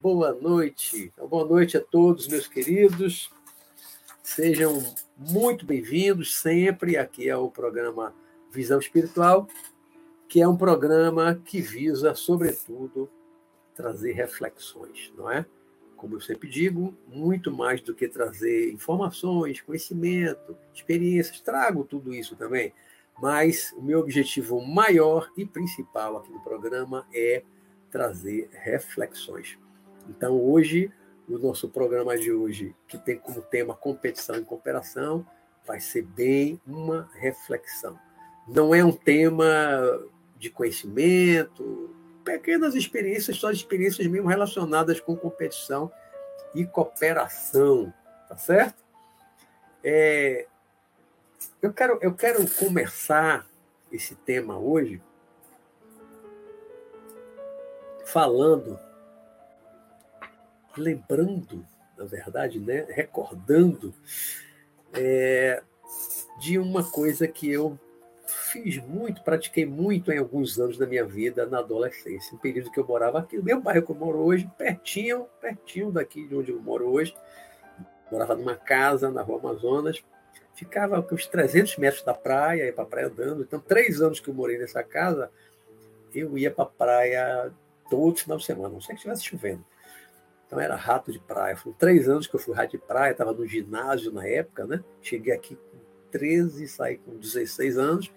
Boa noite. Então, boa noite a todos, meus queridos. Sejam muito bem-vindos sempre aqui ao programa Visão Espiritual, que é um programa que visa, sobretudo, trazer reflexões, não é? Como eu sempre digo, muito mais do que trazer informações, conhecimento, experiências, trago tudo isso também. Mas o meu objetivo maior e principal aqui no programa é trazer reflexões. Então, hoje, o nosso programa de hoje, que tem como tema competição e cooperação, vai ser bem uma reflexão. Não é um tema de conhecimento, pequenas experiências, só experiências mesmo relacionadas com competição e cooperação, tá certo? É, eu, quero, eu quero começar esse tema hoje falando lembrando, na verdade, né, recordando é, de uma coisa que eu fiz muito, pratiquei muito em alguns anos da minha vida na adolescência, um período que eu morava aqui no meu bairro que eu moro hoje, pertinho, pertinho daqui de onde eu moro hoje. Morava numa casa na Rua Amazonas, ficava uns 300 metros da praia, ia para a praia andando. Então, três anos que eu morei nessa casa, eu ia para a praia todo final de semana, não sei que estivesse chovendo. Então era rato de praia. Foram três anos que eu fui rato de praia, estava no ginásio na época, né? Cheguei aqui 13, saí com 16 anos.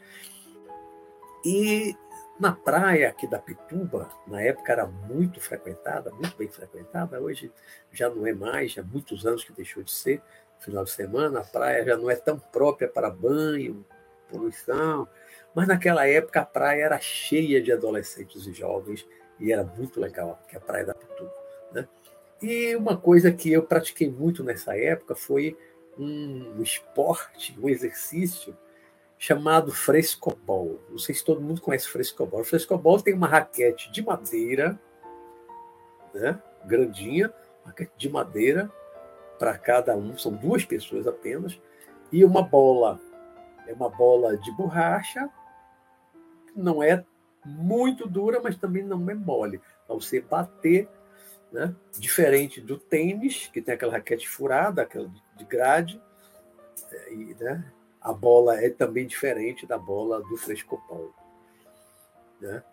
E na praia aqui da Pituba, na época era muito frequentada, muito bem frequentada, hoje já não é mais, já há muitos anos que deixou de ser. Final de semana, a praia já não é tão própria para banho, poluição, mas naquela época a praia era cheia de adolescentes e jovens e era muito legal, que a praia da Pituba. Né? E uma coisa que eu pratiquei muito nessa época foi um esporte, um exercício chamado frescobol. Não sei se todo mundo conhece frescobol. O frescobol tem uma raquete de madeira, né, grandinha, raquete de madeira para cada um, são duas pessoas apenas, e uma bola. É uma bola de borracha, não é muito dura, mas também não é mole. Para você bater né? diferente do tênis, que tem aquela raquete furada, aquela de grade, é, e, né? a bola é também diferente da bola do frescobol. Né?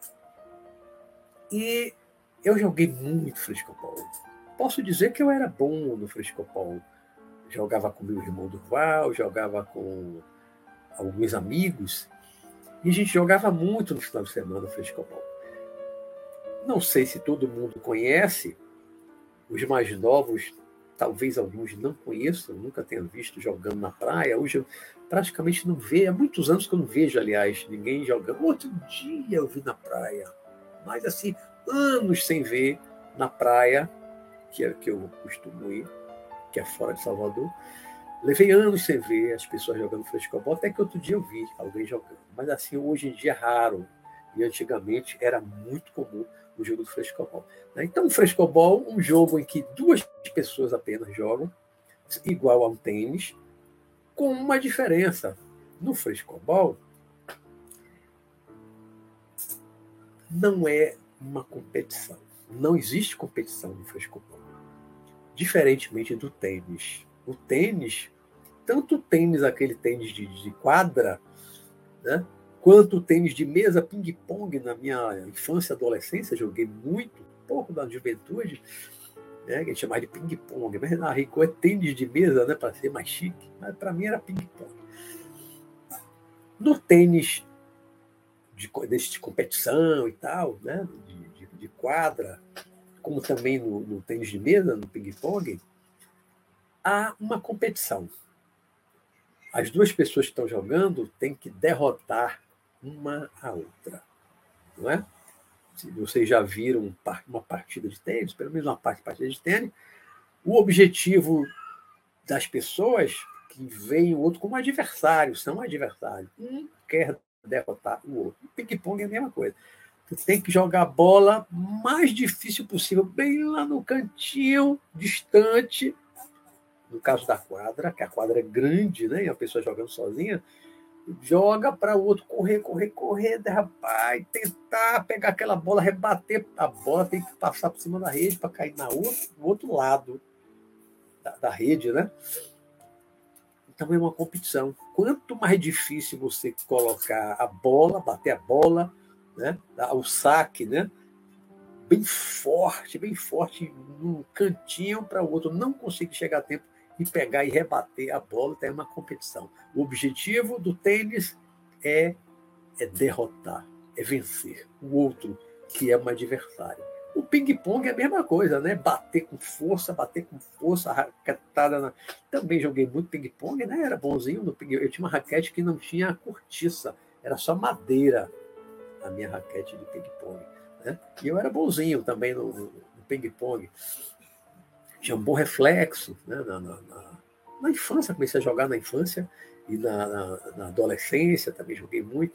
E eu joguei muito frescobol. Posso dizer que eu era bom no frescobol. Jogava com meu irmão Durval, jogava com alguns amigos, e a gente jogava muito no final de semana no frescobol. Não sei se todo mundo conhece, os mais novos, talvez alguns não conheçam, nunca tenham visto jogando na praia. Hoje eu praticamente não vejo, há muitos anos que eu não vejo, aliás, ninguém jogando. Outro dia eu vi na praia, mas assim, anos sem ver na praia, que é que eu costumo ir, que é fora de Salvador. Levei anos sem ver as pessoas jogando frescobol, até que outro dia eu vi alguém jogando. Mas assim, hoje em dia é raro. E antigamente era muito comum o jogo do frescobol. Né? Então, o frescobol, um jogo em que duas pessoas apenas jogam, igual a um tênis, com uma diferença. No frescobol, não é uma competição. Não existe competição no frescobol. Diferentemente do tênis. O tênis, tanto o tênis, aquele tênis de, de quadra, né? Quanto tênis de mesa, ping-pong na minha infância e adolescência, joguei muito, pouco da juventude, né, que a gente chamava de ping-pong, mas na Rico é tênis de mesa, né, para ser mais chique, mas para mim era ping-pong. No tênis de, de competição e tal, né, de, de, de quadra, como também no, no tênis de mesa, no ping-pong, há uma competição. As duas pessoas que estão jogando têm que derrotar uma a outra. Não é? Se vocês já viram uma partida de tênis, pelo menos uma parte de partida de tênis, o objetivo das pessoas que veem o outro como adversário, são adversários. Um quer derrotar o outro. O ping-pong é a mesma coisa. Tu tem que jogar a bola mais difícil possível, bem lá no cantinho, distante. No caso da quadra, que a quadra é grande, né? E a pessoa jogando sozinha, joga para o outro correr, correr, correr, derrapar e tentar pegar aquela bola, rebater a bola, tem que passar por cima da rede para cair na outro, no outro lado da, da rede, né? Então é uma competição. Quanto mais difícil você colocar a bola, bater a bola, né? o saque, né? bem forte, bem forte, num cantinho para o outro não conseguir chegar a tempo e pegar e rebater a bola, tem uma competição. O objetivo do tênis é, é derrotar, é vencer o outro que é um adversário. O ping-pong é a mesma coisa, né? Bater com força, bater com força, raquetada. Na... Também joguei muito ping-pong, né? Era bonzinho no ping Eu tinha uma raquete que não tinha cortiça, era só madeira a minha raquete de ping-pong. Né? E eu era bonzinho também no, no ping-pong. Tinha um bom reflexo né? na, na, na, na, infância, comecei a jogar na infância e na, na adolescência também joguei muito.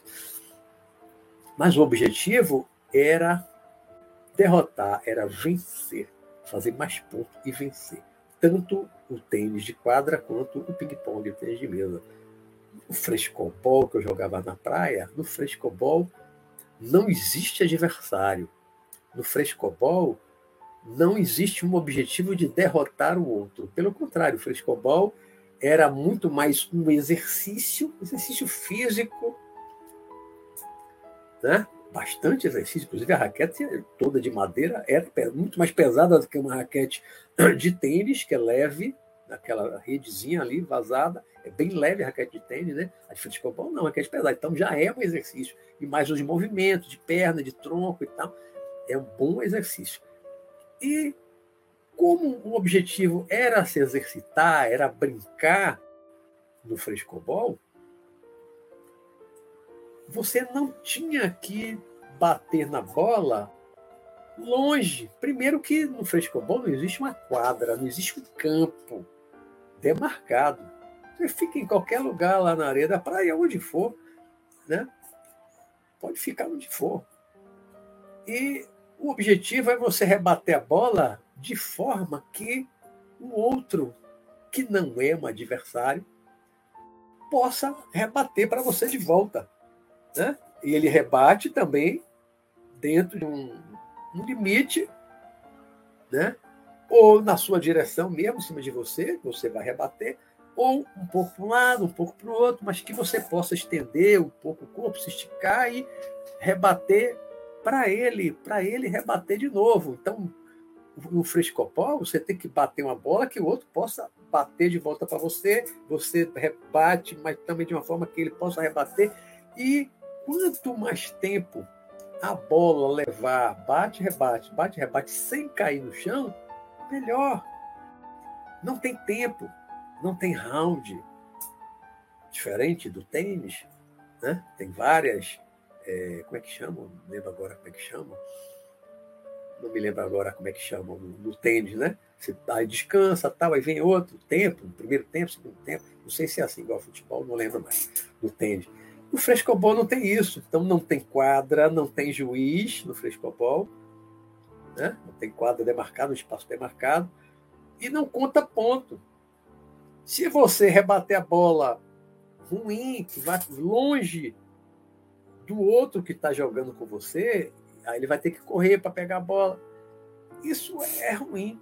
Mas o objetivo era derrotar, era vencer, fazer mais pontos e vencer. Tanto o tênis de quadra quanto o ping-pong, o tênis de mesa. O frescobol que eu jogava na praia, no frescobol não existe adversário. No frescobol, não existe um objetivo de derrotar o outro. Pelo contrário, o frescobol era muito mais um exercício, exercício físico, né? bastante exercício. Inclusive, a raquete toda de madeira era muito mais pesada do que uma raquete de tênis, que é leve, naquela redezinha ali vazada. É bem leve a raquete de tênis, né? A de futebol não, a raquete pesada. Então já é um exercício. E mais os movimentos de perna, de tronco e tal. É um bom exercício. E como o objetivo era se exercitar, era brincar no frescobol, você não tinha que bater na bola longe. Primeiro que no frescobol não existe uma quadra, não existe um campo demarcado. Você fica em qualquer lugar lá na areia da praia, onde for, né? Pode ficar onde for. E o objetivo é você rebater a bola de forma que o outro, que não é um adversário, possa rebater para você de volta. Né? E ele rebate também dentro de um, um limite né? ou na sua direção mesmo, em cima de você, você vai rebater, ou um pouco para um lado, um pouco para o outro, mas que você possa estender um pouco o corpo, se esticar e rebater para ele, para ele rebater de novo. Então, no frescopol, você tem que bater uma bola que o outro possa bater de volta para você, você rebate, mas também de uma forma que ele possa rebater. E quanto mais tempo a bola levar, bate, rebate, bate, rebate, sem cair no chão, melhor. Não tem tempo, não tem round. Diferente do tênis, né? tem várias. É, como é que chamam? Não lembro agora como é que chamam. Não me lembro agora como é que chamam no, no tênis, né? Você aí descansa, tal, aí vem outro tempo, primeiro tempo, segundo tempo. Não sei se é assim, igual futebol, não lembro mais. No tênis. No frescobol não tem isso. Então não tem quadra, não tem juiz no frescobol né? não tem quadra demarcada, um espaço demarcado, e não conta ponto. Se você rebater a bola ruim, que vai longe do outro que está jogando com você, aí ele vai ter que correr para pegar a bola. Isso é ruim.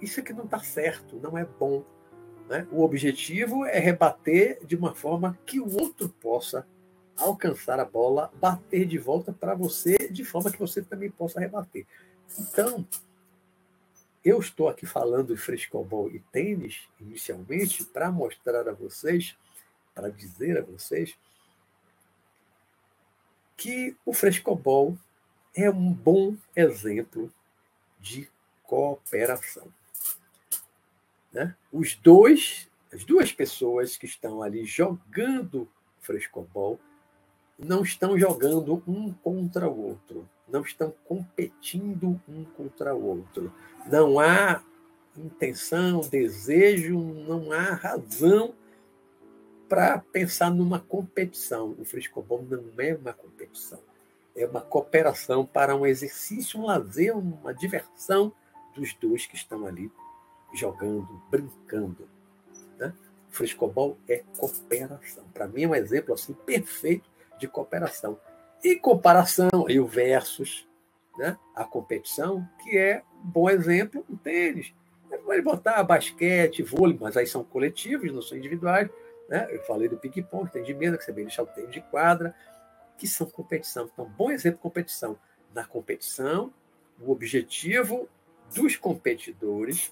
Isso é que não está certo, não é bom. Né? O objetivo é rebater de uma forma que o outro possa alcançar a bola, bater de volta para você, de forma que você também possa rebater. Então, eu estou aqui falando de frescobol e tênis, inicialmente, para mostrar a vocês, para dizer a vocês, que o frescobol é um bom exemplo de cooperação. Né? Os dois, as duas pessoas que estão ali jogando frescobol não estão jogando um contra o outro, não estão competindo um contra o outro. Não há intenção, desejo, não há razão para pensar numa competição. O frescobol não é uma competição, é uma cooperação para um exercício, um lazer, uma diversão dos dois que estão ali jogando, brincando. Né? Frescobol é cooperação. Para mim é um exemplo assim perfeito de cooperação. Em comparação, aí o versus, né? a competição, que é um bom exemplo, o tênis. Pode botar basquete, vôlei, mas aí são coletivos, não são individuais. Né? Eu falei do ping-pong, tem de mesa, que você vem deixar o tênis de quadra, que são competição. Então, bom exemplo de competição. Na competição, o objetivo dos competidores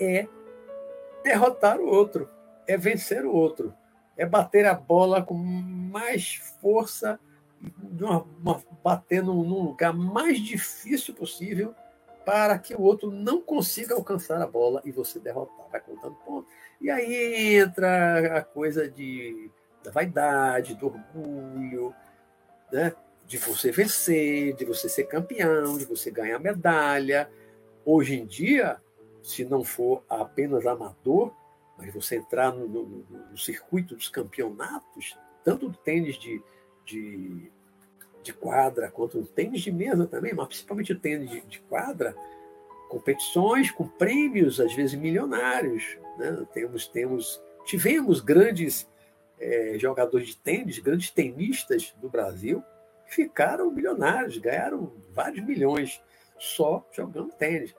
é derrotar o outro, é vencer o outro, é bater a bola com mais força, uma, uma, bater num lugar mais difícil possível para que o outro não consiga alcançar a bola e você derrotar. Vai contando pontos. E aí entra a coisa de, da vaidade, do orgulho, né? de você vencer, de você ser campeão, de você ganhar medalha. Hoje em dia, se não for apenas amador, mas você entrar no, no, no circuito dos campeonatos, tanto do tênis de, de, de, quadra quanto do tênis de mesa também, mas principalmente o tênis de, de quadra, competições com prêmios, às vezes milionários. Né? Temos, temos, tivemos grandes é, jogadores de tênis, grandes tenistas do Brasil, que ficaram milionários, ganharam vários milhões só jogando tênis.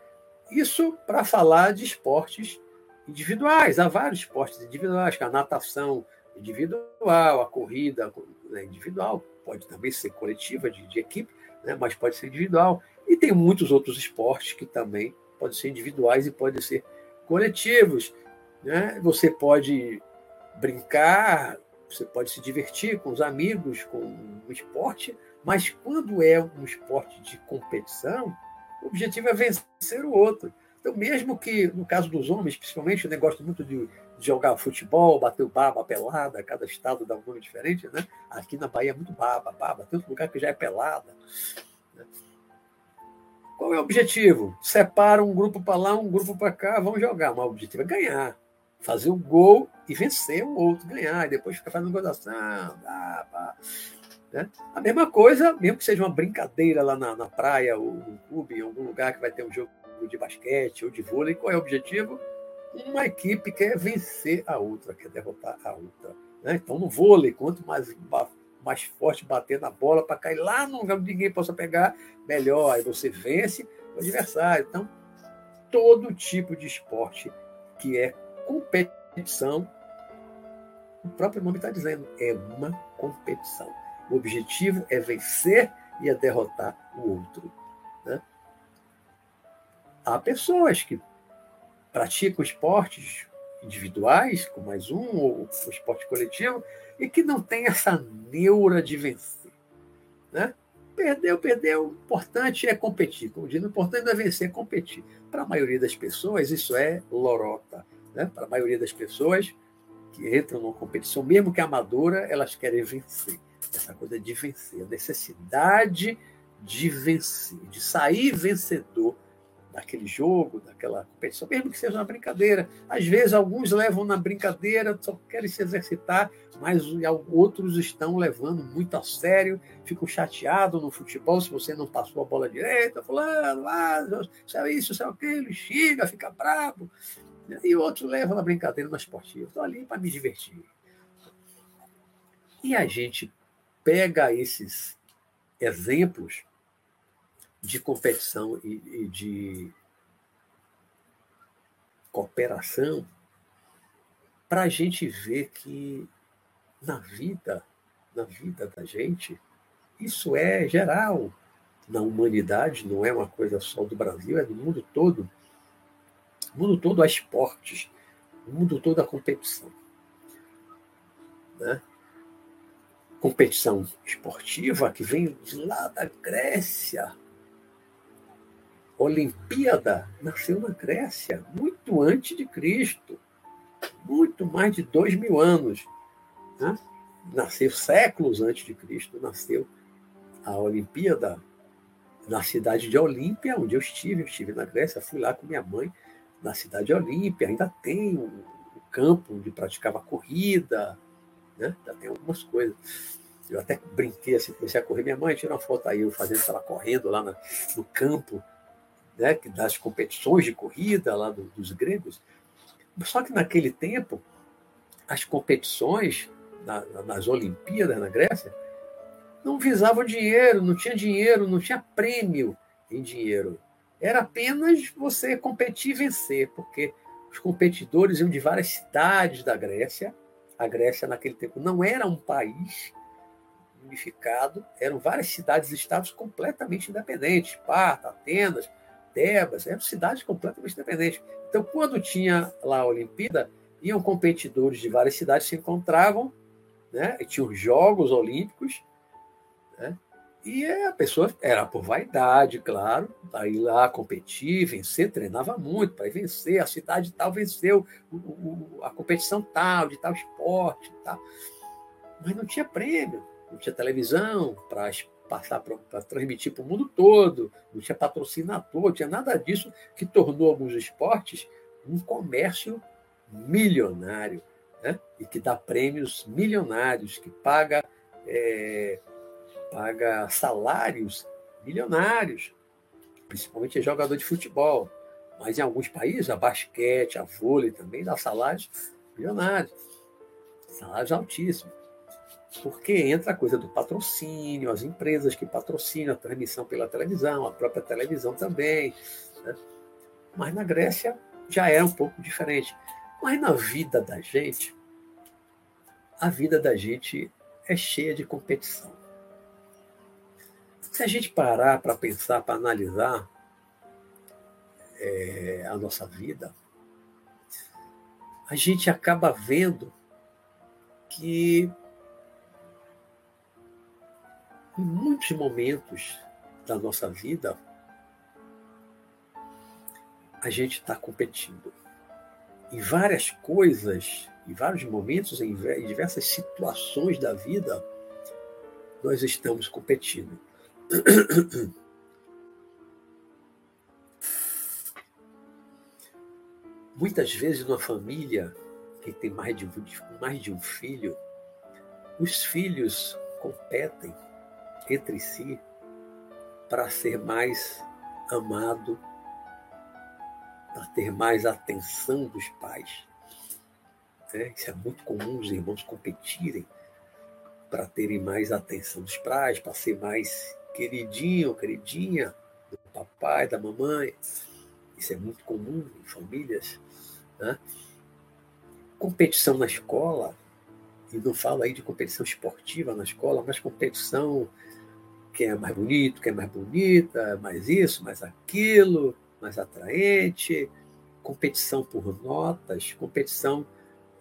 Isso para falar de esportes individuais. Há vários esportes individuais, que a natação individual, a corrida né, individual, pode também ser coletiva, de, de equipe, né, mas pode ser individual. E tem muitos outros esportes que também podem ser individuais e podem ser coletivos. Né? Você pode brincar, você pode se divertir com os amigos, com o esporte, mas quando é um esporte de competição, o objetivo é vencer o outro. Então, mesmo que, no caso dos homens, principalmente, eu gosto muito de, jogar futebol, bater o baba, pelada, cada estado dá um nome diferente, né? Aqui na Bahia é muito baba, baba, tem outro lugar que já é pelada. Né? Qual é o objetivo? Separa um grupo para lá, um grupo para cá, vamos jogar. Mas o objetivo é ganhar, fazer o gol e vencer o outro, ganhar, e depois ficar fazendo gozação, dá, pá. Né? A mesma coisa, mesmo que seja uma brincadeira lá na, na praia ou no clube, em algum lugar que vai ter um jogo de basquete ou de vôlei, qual é o objetivo? Uma equipe quer vencer a outra, quer derrotar a outra. Né? Então, no vôlei, quanto mais, mais forte bater na bola para cair lá no lugar ninguém possa pegar, melhor. Aí você vence o adversário. Então, todo tipo de esporte que é competição, o próprio nome está dizendo, é uma competição. O objetivo é vencer e é derrotar o outro. Né? Há pessoas que praticam esportes individuais, com mais um, ou um esporte coletivo, e que não tem essa neura de vencer. Né? Perdeu, perdeu. O importante é competir. Como diz, o importante é vencer, é competir. Para a maioria das pessoas, isso é lorota. Né? Para a maioria das pessoas que entram numa competição, mesmo que amadora, elas querem vencer essa coisa de vencer, a necessidade de vencer, de sair vencedor daquele jogo, daquela competição, mesmo que seja uma brincadeira. Às vezes, alguns levam na brincadeira, só querem se exercitar, mas outros estão levando muito a sério, ficam chateados no futebol se você não passou a bola direita, fulano, ah, isso é isso, isso é aquilo, xinga, fica bravo. E outros levam na brincadeira na esportiva. Estou ali para me divertir. E a gente pega esses exemplos de competição e, e de cooperação para a gente ver que na vida, na vida da gente, isso é geral na humanidade, não é uma coisa só do Brasil, é do mundo todo. O mundo todo há esportes, o mundo todo há competição. Né? competição esportiva que vem lá da Grécia. Olimpíada nasceu na Grécia, muito antes de Cristo, muito mais de dois mil anos. Né? Nasceu séculos antes de Cristo, nasceu a Olimpíada na cidade de Olímpia, onde eu estive. Eu estive na Grécia, fui lá com minha mãe na cidade de Olímpia. Ainda tem um, um campo onde praticava corrida, né? Já tem algumas coisas. Eu até brinquei assim, comecei a correr. Minha mãe tirou uma foto aí, eu fazendo, ela correndo lá no campo, né, das competições de corrida lá do, dos gregos. Só que naquele tempo, as competições na, nas Olimpíadas na Grécia não visavam dinheiro, não tinha dinheiro, não tinha prêmio em dinheiro. Era apenas você competir e vencer, porque os competidores iam de várias cidades da Grécia. A Grécia, naquele tempo, não era um país unificado, eram várias cidades e estados completamente independentes. Esparta, Atenas, Tebas, eram cidades completamente independentes. Então, quando tinha lá a Olimpíada, iam competidores de várias cidades se encontravam, né? E tinham os Jogos Olímpicos, né? E a pessoa era por vaidade, claro, para ir lá competir, vencer, treinava muito para vencer, a cidade tal venceu a competição tal, de tal esporte, tal. mas não tinha prêmio, não tinha televisão para passar para transmitir para o mundo todo, não tinha patrocinador, não tinha nada disso que tornou alguns esportes um comércio milionário, né? e que dá prêmios milionários, que paga, é, paga salários milionários, principalmente jogador de futebol. Mas em alguns países, a basquete, a vôlei também dá salários milionários, salários altíssimos. Porque entra a coisa do patrocínio, as empresas que patrocinam a transmissão pela televisão, a própria televisão também. Né? Mas na Grécia já é um pouco diferente. Mas na vida da gente, a vida da gente é cheia de competição. Se a gente parar para pensar, para analisar é, a nossa vida, a gente acaba vendo que em muitos momentos da nossa vida, a gente está competindo. Em várias coisas, em vários momentos, em diversas situações da vida, nós estamos competindo. Muitas vezes, numa família que tem mais de, mais de um filho, os filhos competem entre si para ser mais amado, para ter mais atenção dos pais. É, isso é muito comum os irmãos competirem para terem mais atenção dos pais, para ser mais queridinho ou queridinha do papai, da mamãe. Isso é muito comum em famílias. Né? Competição na escola, e não falo aí de competição esportiva na escola, mas competição quem é mais bonito, quem é mais bonita, mais isso, mais aquilo, mais atraente, competição por notas, competição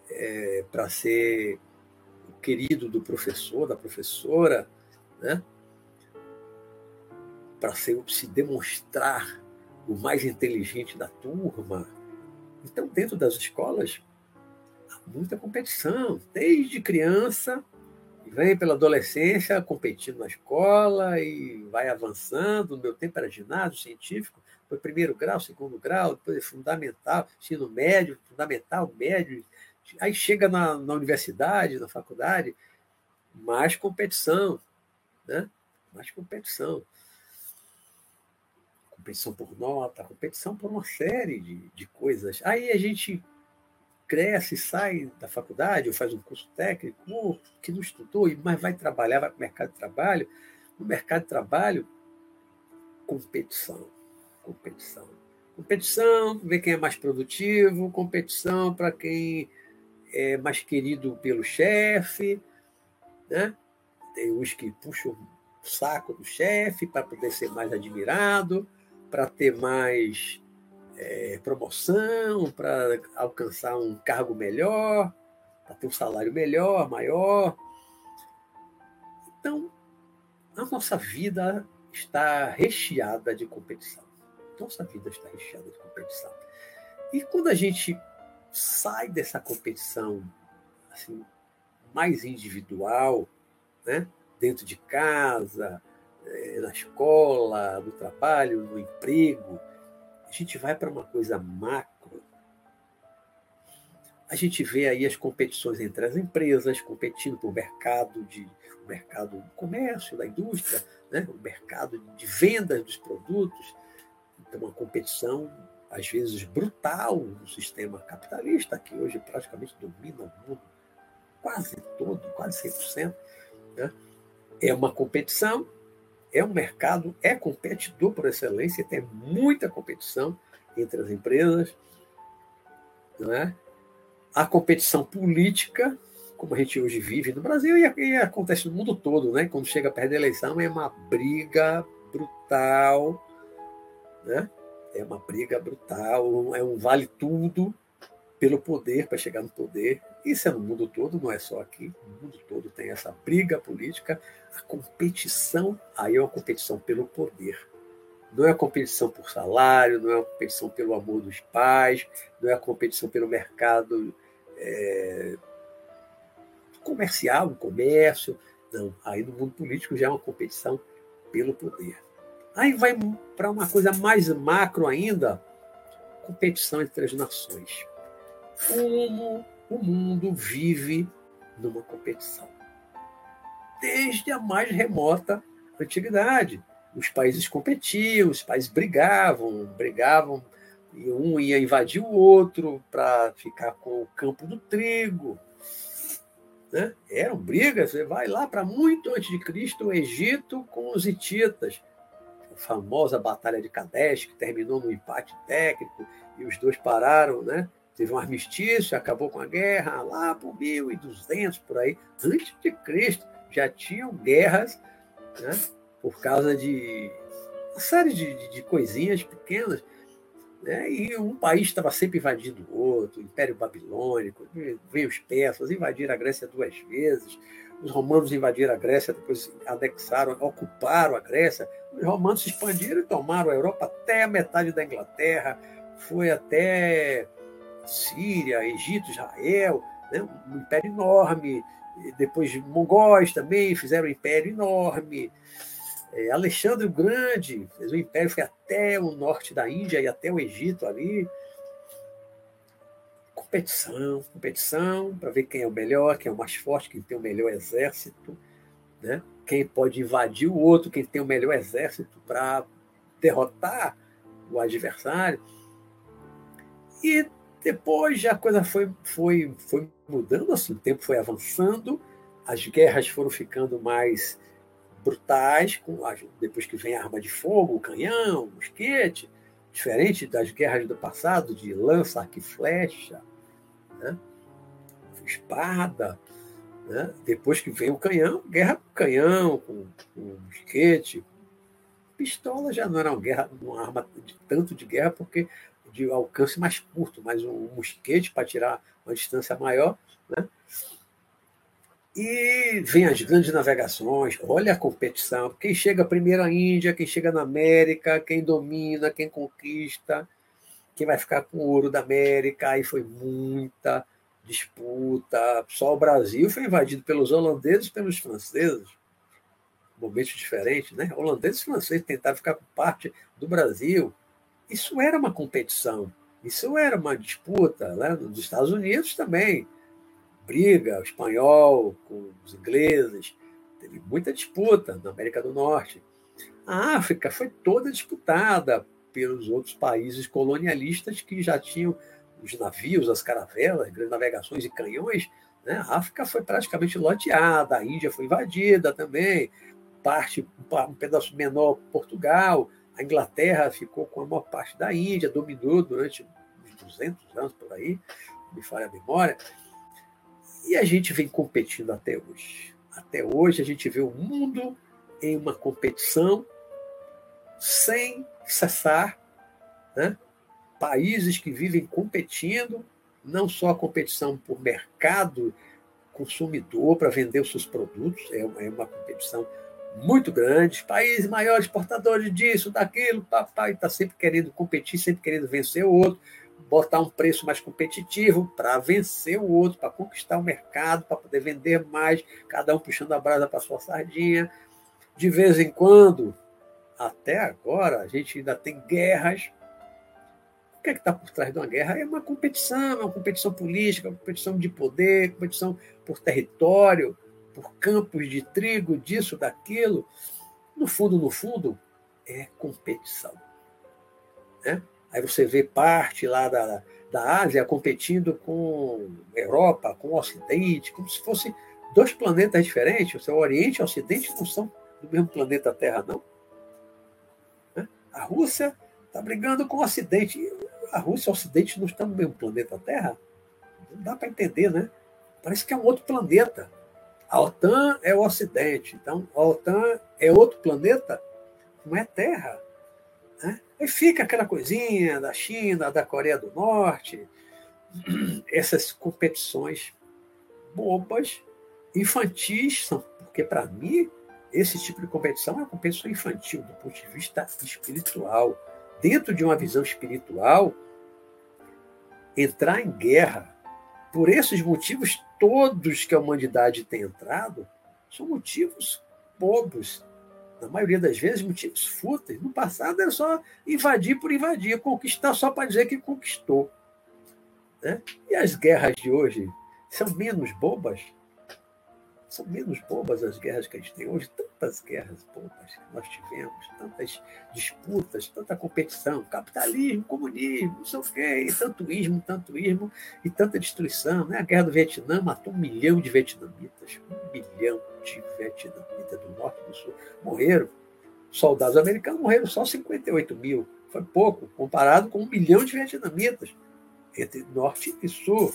é, para ser o querido do professor, da professora, né? para se demonstrar o mais inteligente da turma. Então, dentro das escolas, há muita competição, desde criança vem pela adolescência competindo na escola e vai avançando. No meu tempo era ginásio científico, foi primeiro grau, segundo grau, depois fundamental, ensino médio, fundamental, médio. Aí chega na, na universidade, na faculdade, mais competição, né? Mais competição. Competição por nota, competição por uma série de, de coisas. Aí a gente cresce, sai da faculdade ou faz um curso técnico, que não estudou, mas vai trabalhar, vai para o mercado de trabalho. No mercado de trabalho, competição. Competição. Competição, ver quem é mais produtivo, competição para quem é mais querido pelo chefe, né? Tem uns que puxam o saco do chefe para poder ser mais admirado, para ter mais é, promoção, para alcançar um cargo melhor, para ter um salário melhor, maior. Então, a nossa vida está recheada de competição. Nossa vida está recheada de competição. E quando a gente sai dessa competição assim, mais individual, né? dentro de casa, é, na escola, no trabalho, no emprego, a gente vai para uma coisa macro, a gente vê aí as competições entre as empresas competindo por mercado de o mercado do comércio, da indústria, né? o mercado de vendas dos produtos. Então, uma competição, às vezes, brutal no sistema capitalista, que hoje praticamente domina o mundo quase todo, quase 100%, né? é uma competição, é um mercado, é competidor por excelência, tem muita competição entre as empresas. Não é? A competição política, como a gente hoje vive no Brasil e, e acontece no mundo todo, né? quando chega perto da eleição, é uma briga brutal. Né? É uma briga brutal, é um vale tudo pelo poder para chegar no poder. Isso é no mundo todo, não é só aqui. No mundo todo tem essa briga política, a competição, aí é uma competição pelo poder. Não é a competição por salário, não é a competição pelo amor dos pais, não é a competição pelo mercado é, comercial, no comércio. Não, aí no mundo político já é uma competição pelo poder. Aí vai para uma coisa mais macro ainda, competição entre as nações. Como o mundo vive numa competição. Desde a mais remota antiguidade. Os países competiam, os países brigavam, brigavam, e um ia invadir o outro para ficar com o campo do trigo. Né? Eram brigas, você vai lá para muito antes de Cristo, o Egito com os hititas a famosa Batalha de Kadesh, que terminou no empate técnico, e os dois pararam, né? Teve um armistício, acabou com a guerra, lá por 1200, por aí, antes de Cristo. Já tinham guerras né? por causa de uma série de, de, de coisinhas pequenas. Né? E um país estava sempre invadindo o outro, o Império Babilônico, veio os persas, invadiram a Grécia duas vezes, os romanos invadiram a Grécia, depois anexaram, ocuparam a Grécia. Os romanos se expandiram e tomaram a Europa até a metade da Inglaterra, foi até Síria, Egito, Israel, né? um império enorme. Depois mongóis também fizeram um império enorme. É, Alexandre o Grande fez um império, foi até o norte da Índia e até o Egito ali competição, competição para ver quem é o melhor, quem é o mais forte, quem tem o melhor exército, né? quem pode invadir o outro, quem tem o melhor exército para derrotar o adversário. E depois a coisa foi, foi, foi mudando, assim, o tempo foi avançando, as guerras foram ficando mais brutais, com, depois que vem a arma de fogo, o canhão, o mosquete, diferente das guerras do passado, de lança, arco e flecha, né? espada. Né? Depois que vem o canhão, guerra com canhão, com, com mosquete. Pistola já não era uma, guerra, uma arma de tanto de guerra, porque de alcance mais curto, mas um mosquete para tirar uma distância maior. Né? E vem as grandes navegações, olha a competição. Quem chega primeiro à Índia, quem chega na América, quem domina, quem conquista quem vai ficar com o ouro da América. Aí foi muita disputa. Só o Brasil foi invadido pelos holandeses e pelos franceses. Momentos diferentes, né? Holandeses e franceses tentaram ficar com parte do Brasil. Isso era uma competição, isso era uma disputa. Né? Nos Estados Unidos também. Briga, o espanhol com os ingleses. Teve muita disputa na América do Norte. A África foi toda disputada pelos outros países colonialistas que já tinham os navios, as caravelas, grandes navegações e canhões. Né? A África foi praticamente loteada, a Índia foi invadida também, parte um pedaço menor Portugal, a Inglaterra ficou com a maior parte da Índia, dominou durante uns 200 anos por aí, me falha a memória. E a gente vem competindo até hoje. Até hoje a gente vê o mundo em uma competição sem cessar, né? países que vivem competindo, não só a competição por mercado consumidor para vender os seus produtos, é uma, é uma competição muito grande, países maiores exportadores disso, daquilo, papai está sempre querendo competir, sempre querendo vencer o outro, botar um preço mais competitivo para vencer o outro, para conquistar o mercado, para poder vender mais, cada um puxando a brasa para sua sardinha. De vez em quando, até agora, a gente ainda tem guerras. O que é está por trás de uma guerra? É uma competição, é uma competição política, uma competição de poder, competição por território, por campos de trigo, disso, daquilo. No fundo, no fundo, é competição. Né? Aí você vê parte lá da, da Ásia competindo com Europa, com o Ocidente, como se fossem dois planetas diferentes. O Oriente e o Ocidente não são do mesmo planeta Terra, não. Né? A Rússia está brigando com o Ocidente. A Rússia e o Ocidente não estão no mesmo planeta Terra? Não dá para entender, né? Parece que é um outro planeta. A OTAN é o Ocidente. Então, a OTAN é outro planeta, não é Terra. Né? Aí fica aquela coisinha da China, da Coreia do Norte, essas competições bobas, infantis, são, porque para mim esse tipo de competição é uma competição infantil do ponto de vista espiritual. Dentro de uma visão espiritual, entrar em guerra por esses motivos todos que a humanidade tem entrado são motivos bobos, na maioria das vezes, motivos fúteis. No passado era só invadir por invadir, conquistar só para dizer que conquistou. Né? E as guerras de hoje são menos bobas? São menos bobas as guerras que a gente tem hoje, tantas guerras bobas que nós tivemos, tantas disputas, tanta competição, capitalismo, comunismo, não sei o quê, e tanto ismo, tanto ismo, e tanta destruição. Né? A guerra do Vietnã matou um milhão de vietnamitas, um milhão de vietnamitas do norte e do sul. Morreram. Soldados americanos morreram só 58 mil. Foi pouco, comparado com um milhão de vietnamitas. Entre norte e sul,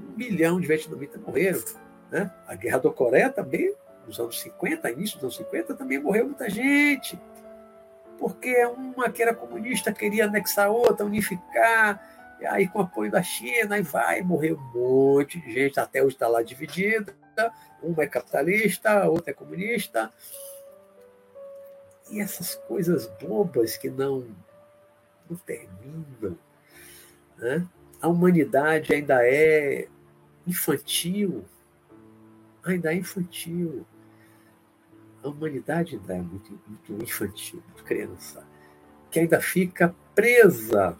um milhão de vietnamitas morreram né? A Guerra do Coreia também, nos anos 50, início dos anos 50, também morreu muita gente. Porque uma que era comunista queria anexar a outra, unificar, e aí com apoio da China, e vai, morreu um monte de gente, até hoje está lá dividida. Uma é capitalista, a outra é comunista. E essas coisas bobas que não, não terminam. Né? A humanidade ainda é infantil, ainda é infantil. A humanidade ainda é muito, muito infantil, muito criança, que ainda fica presa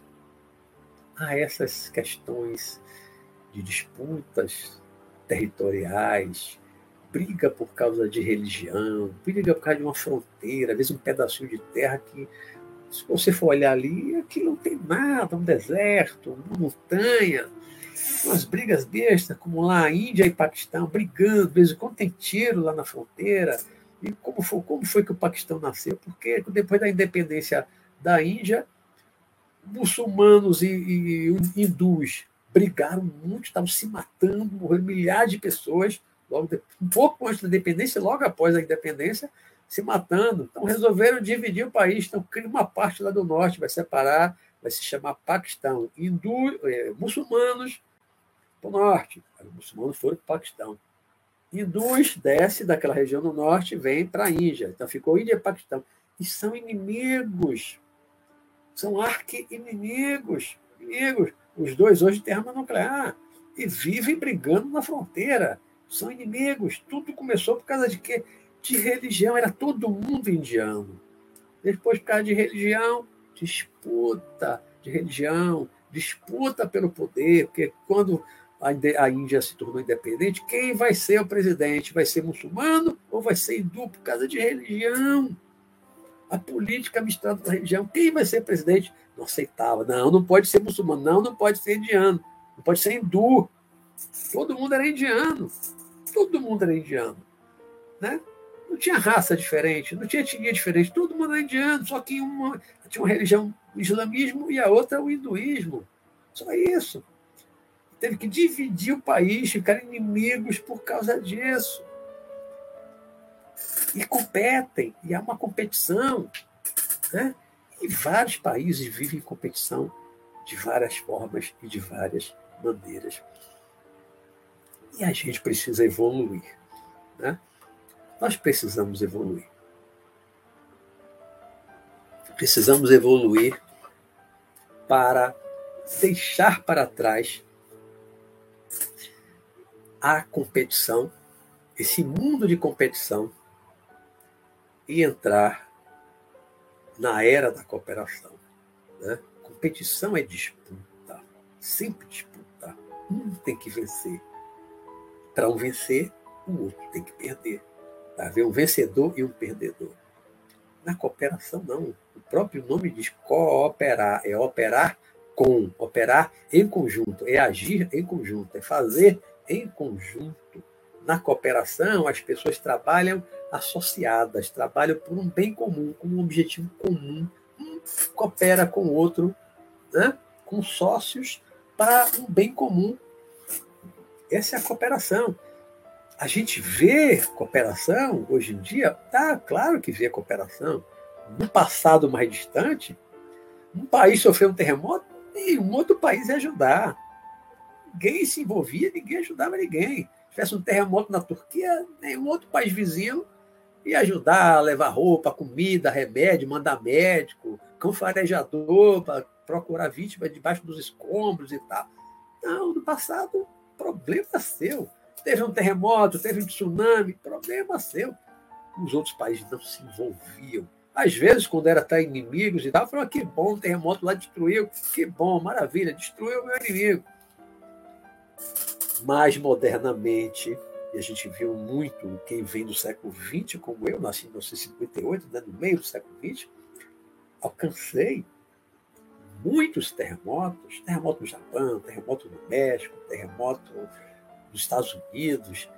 a essas questões de disputas territoriais, briga por causa de religião, briga por causa de uma fronteira, às vezes um pedacinho de terra que, se você for olhar ali, aqui não tem nada, um deserto, uma montanha umas brigas bestas, como lá a Índia e Paquistão, brigando, de vez em quando tem tiro lá na fronteira. E como foi, como foi que o Paquistão nasceu? Porque depois da independência da Índia, muçulmanos e, e, hindus brigaram muito, estavam se matando, morreram milhares de pessoas, logo depois, um pouco antes da independência, logo após a independência, se matando. Então resolveram dividir o país, então cria uma parte lá do norte, vai separar, vai se chamar Paquistão. Hindu, é, muçulmanos para o norte. Os muçulmanos foram para o Paquistão. Hindus desce daquela região do norte e vem para a Índia. Então ficou Índia e Paquistão. E são inimigos. São arqui-inimigos. Inimigos. Os dois hoje têm arma nuclear. E vivem brigando na fronteira. São inimigos. Tudo começou por causa de quê? De religião. Era todo mundo indiano. Depois, por causa de religião, disputa de religião, disputa pelo poder, porque quando a Índia se tornou independente, quem vai ser o presidente? Vai ser muçulmano ou vai ser hindu por causa de religião? A política misturada com a religião. Quem vai ser presidente? Não aceitava. Não, não pode ser muçulmano. Não, não pode ser indiano. Não pode ser hindu. Todo mundo era indiano. Todo mundo era indiano. Né? Não tinha raça diferente, não tinha etnia diferente. Todo mundo era indiano, só que uma tinha uma religião, o islamismo, e a outra o hinduísmo. Só isso teve que dividir o país, ficar inimigos por causa disso. E competem, e há uma competição. Né? E vários países vivem competição de várias formas e de várias maneiras. E a gente precisa evoluir. Né? Nós precisamos evoluir. Precisamos evoluir para deixar para trás a competição, esse mundo de competição, e entrar na era da cooperação. Né? Competição é disputa, sempre disputa. Um tem que vencer. Para um vencer, o outro tem que perder. Para haver um vencedor e um perdedor. Na cooperação, não. O próprio nome diz cooperar, é operar com, operar em conjunto, é agir em conjunto, é fazer em conjunto. Na cooperação, as pessoas trabalham associadas, trabalham por um bem comum, com um objetivo comum. Um coopera com o outro, né? com sócios, para um bem comum. Essa é a cooperação. A gente vê cooperação hoje em dia, tá claro que vê cooperação. No passado mais distante, um país sofreu um terremoto, nenhum outro país ia ajudar. Ninguém se envolvia, ninguém ajudava ninguém. Se tivesse um terremoto na Turquia, nenhum outro país vizinho ia ajudar a levar roupa, comida, remédio, mandar médico, cão farejador para procurar vítima debaixo dos escombros e tal. Não, no passado, problema seu. Teve um terremoto, teve um tsunami, problema seu. Os outros países não se envolviam às vezes, quando era até inimigos e tal, falaram: que bom, o terremoto lá destruiu, que bom, maravilha, destruiu o meu inimigo. Mais modernamente, e a gente viu muito quem vem do século XX, como eu, nasci em 1958, né, no meio do século XX, alcancei muitos terremotos, terremoto no Japão, terremoto no México, terremoto nos Estados Unidos,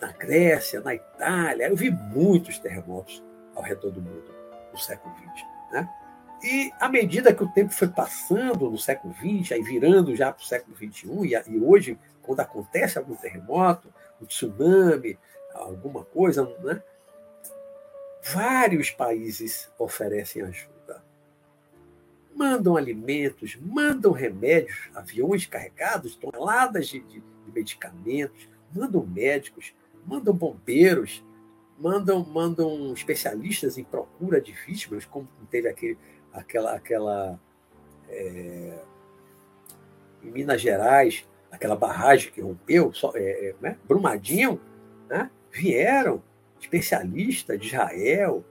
na Grécia, na Itália. Eu vi muitos terremotos ao redor do mundo no século XX. Né? E à medida que o tempo foi passando no século XX, aí virando já para o século XXI, e, hoje, quando acontece algum terremoto, um tsunami, alguma coisa, né? vários países oferecem ajuda. Mandam alimentos, mandam remédios, aviões carregados, toneladas de, de, de medicamentos, mandam médicos, mandam bombeiros, mandam, mandam especialistas em procura de vítimas, como teve aquele, aquela, aquela é, em Minas Gerais, aquela barragem que rompeu, só, é, é né? Brumadinho, né? vieram especialistas de Israel,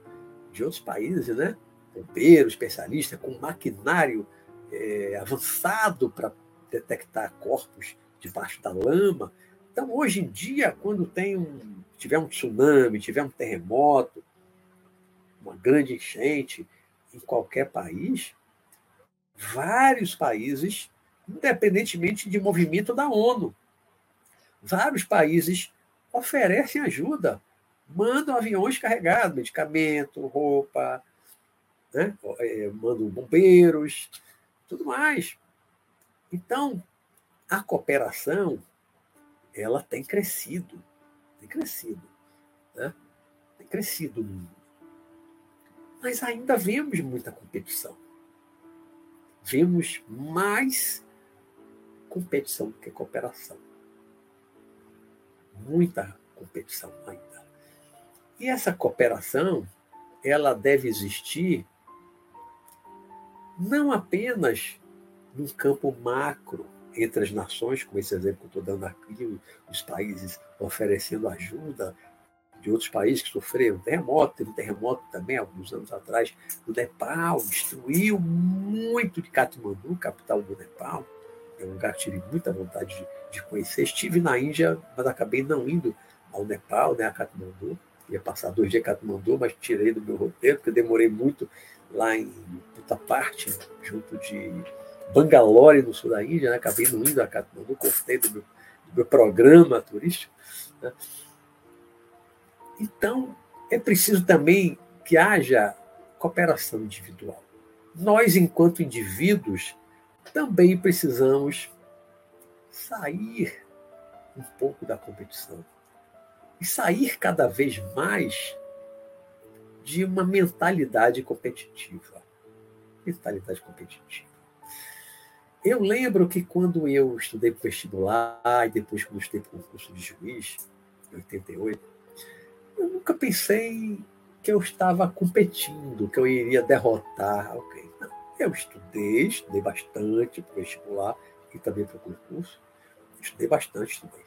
de outros países, né? bombeiros, especialistas com maquinário é, avançado para detectar corpos debaixo da lama. Então, hoje em dia, quando tem um, tiver um tsunami, tiver um terremoto, uma grande enchente em qualquer país, vários países, independentemente de movimento da ONU, vários países oferecem ajuda, mandam aviões carregados, medicamento, roupa, né? É, mandam bombeiros, tudo mais. Então, a cooperação ela tem crescido tem crescido. Né? Tem crescido o mundo. Mas ainda vemos muita competição. Vemos mais competição do que cooperação. Muita competição ainda. E essa cooperação, ela deve existir não apenas num campo macro, entre as nações, como esse exemplo que eu estou dando aqui, os países oferecendo ajuda de outros países que sofreram terremoto, teve um terremoto também alguns anos atrás no Nepal, destruiu muito de Katmandu, capital do Nepal. É um lugar que tive muita vontade de, de, conhecer. Estive na Índia, mas acabei não indo ao Nepal, né, a Katmandu. Ia passar dois dias em Katmandu, mas tirei do meu roteiro, porque demorei muito lá em Puttaparte, junto de Bangalore, no sul da Índia, né? acabei não indo a Katmandu, cortei do meu, do meu programa turístico. Né? Então, é preciso também que haja cooperação individual. Nós, enquanto indivíduos, também precisamos sair um pouco da competição e sair cada vez mais de uma mentalidade competitiva. Mentalidade competitiva. Eu lembro que quando eu estudei para vestibular e depois quando estudei para o concurso de juiz, em 88, eu nunca pensei que eu estava competindo, que eu iria derrotar alguém. Não, eu estudei, estudei bastante para vestibular e também para o concurso. Estudei bastante também.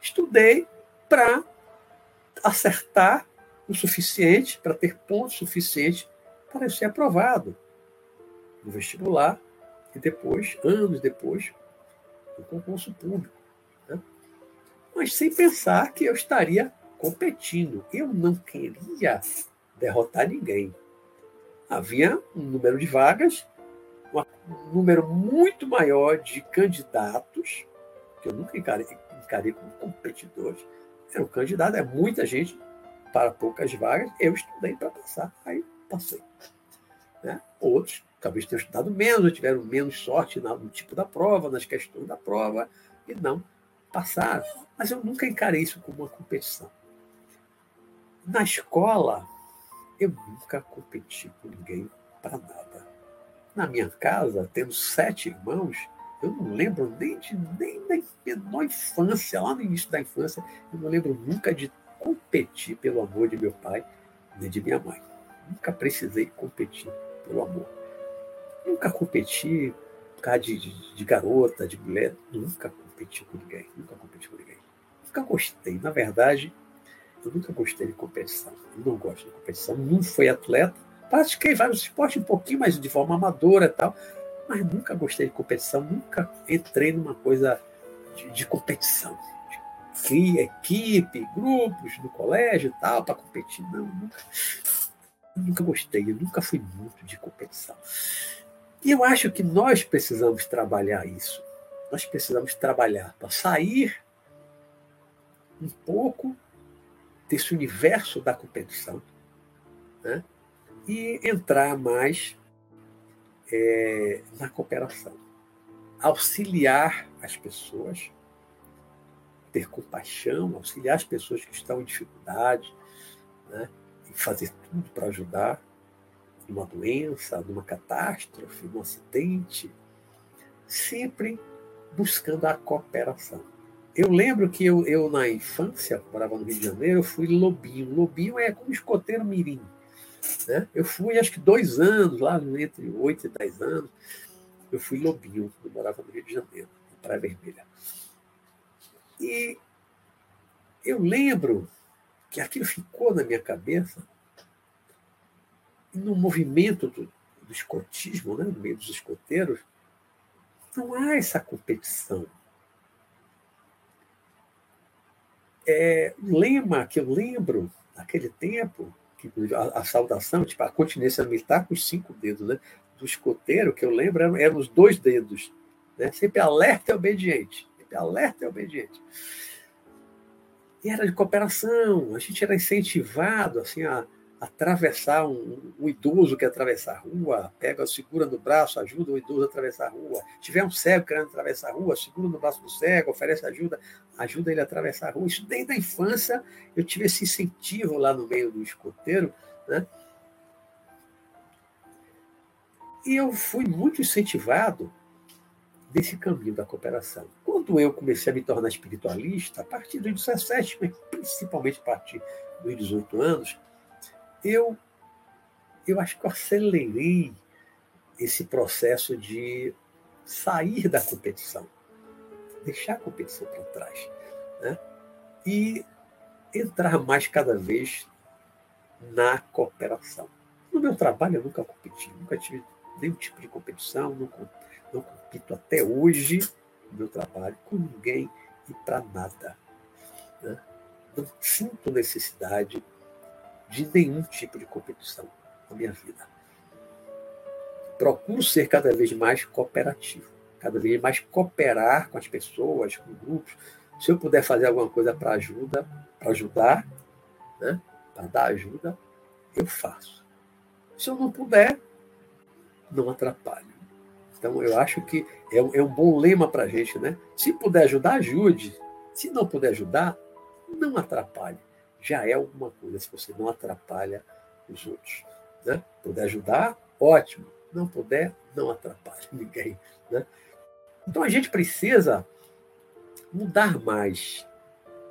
Estudei para acertar o suficiente, para ter pontos suficientes para ser aprovado no vestibular e depois, anos depois, do concurso público. Né? Mas sem pensar que eu estaria competindo. Eu não queria derrotar ninguém. Havia um número de vagas um número muito maior de candidatos, que eu nunca encarei, encarei como competidores. Era um candidato, é muita gente para poucas vagas. Eu estudei para passar, aí passei. Né? Outros talvez tenham estudado menos, tiveram menos sorte no tipo da prova, nas questões da prova, e não passaram. Mas eu nunca encarei isso como uma competição. Na escola, eu nunca competi com ninguém para nada. Na minha casa, tendo sete irmãos, eu não lembro nem de nem da menor infância, lá no início da infância, eu não lembro nunca de competir pelo amor de meu pai nem de minha mãe. Nunca precisei competir pelo amor. Nunca competi por causa de, de, de garota, de mulher. Nunca competi com ninguém. Nunca competi com ninguém. Nunca gostei. Na verdade, eu nunca gostei de competição. Não gosto de competição. Não fui atleta. Pratiquei vários esportes um pouquinho, mas de forma amadora e tal. Mas nunca gostei de competição. Nunca entrei numa coisa de, de competição. De equipe, grupos no colégio e tal, para competir. Não, nunca. Nunca gostei. Eu nunca fui muito de competição. E eu acho que nós precisamos trabalhar isso. Nós precisamos trabalhar para sair um pouco desse universo da competição né? e entrar mais é, na cooperação. Auxiliar as pessoas, ter compaixão, auxiliar as pessoas que estão em dificuldade, né? e fazer tudo para ajudar numa doença, numa catástrofe, num acidente, sempre buscando a cooperação. Eu lembro que eu, eu na infância, morava no Rio de Janeiro, eu fui lobinho. Lobinho é como escoteiro mirim. Né? Eu fui, acho que dois anos, lá entre oito e dez anos, eu fui lobinho. Eu morava no Rio de Janeiro, em Praia Vermelha. E eu lembro que aquilo ficou na minha cabeça no movimento do, do escotismo, né, no meio dos escoteiros, não há essa competição. É, lema que eu lembro naquele tempo, que a, a, saudação, tipo a continência militar com os cinco dedos, né? Do escoteiro, que eu lembro, eram, eram os dois dedos. Né? Sempre alerta e obediente. Sempre alerta e obediente. E era de cooperação, a gente era incentivado assim, a, atravessar um, um, idoso que atravessar a rua, pega, segura no braço, ajuda o idoso a atravessar a rua. Se tiver um cego querendo atravessar a rua, segura no braço do cego, oferece ajuda, ajuda ele a atravessar a rua. Isso desde a infância eu tive esse incentivo lá no meio do escoteiro, né? E eu fui muito incentivado desse caminho da cooperação. Quando eu comecei a me tornar espiritualista, a partir dos 17, mas principalmente a partir dos 18 anos, eu, eu acho que eu acelerei esse processo de sair da competição, deixar a competição para trás, né? e entrar mais cada vez na cooperação. No meu trabalho eu nunca competi, nunca tive nenhum tipo de competição, não, não compito até hoje no meu trabalho com ninguém e para nada. Né? Não sinto necessidade de nenhum tipo de competição na minha vida. Procuro ser cada vez mais cooperativo, cada vez mais cooperar com as pessoas, com grupos. Se eu puder fazer alguma coisa para ajuda, para ajudar, né, para dar ajuda, eu faço. Se eu não puder, não atrapalho. Então, eu acho que é um, é um bom lema para a gente, né? Se puder ajudar, ajude. Se não puder ajudar, não atrapalhe já é alguma coisa se você não atrapalha os outros. Né? Puder ajudar, ótimo. Não puder, não atrapalhe ninguém. Né? Então a gente precisa mudar mais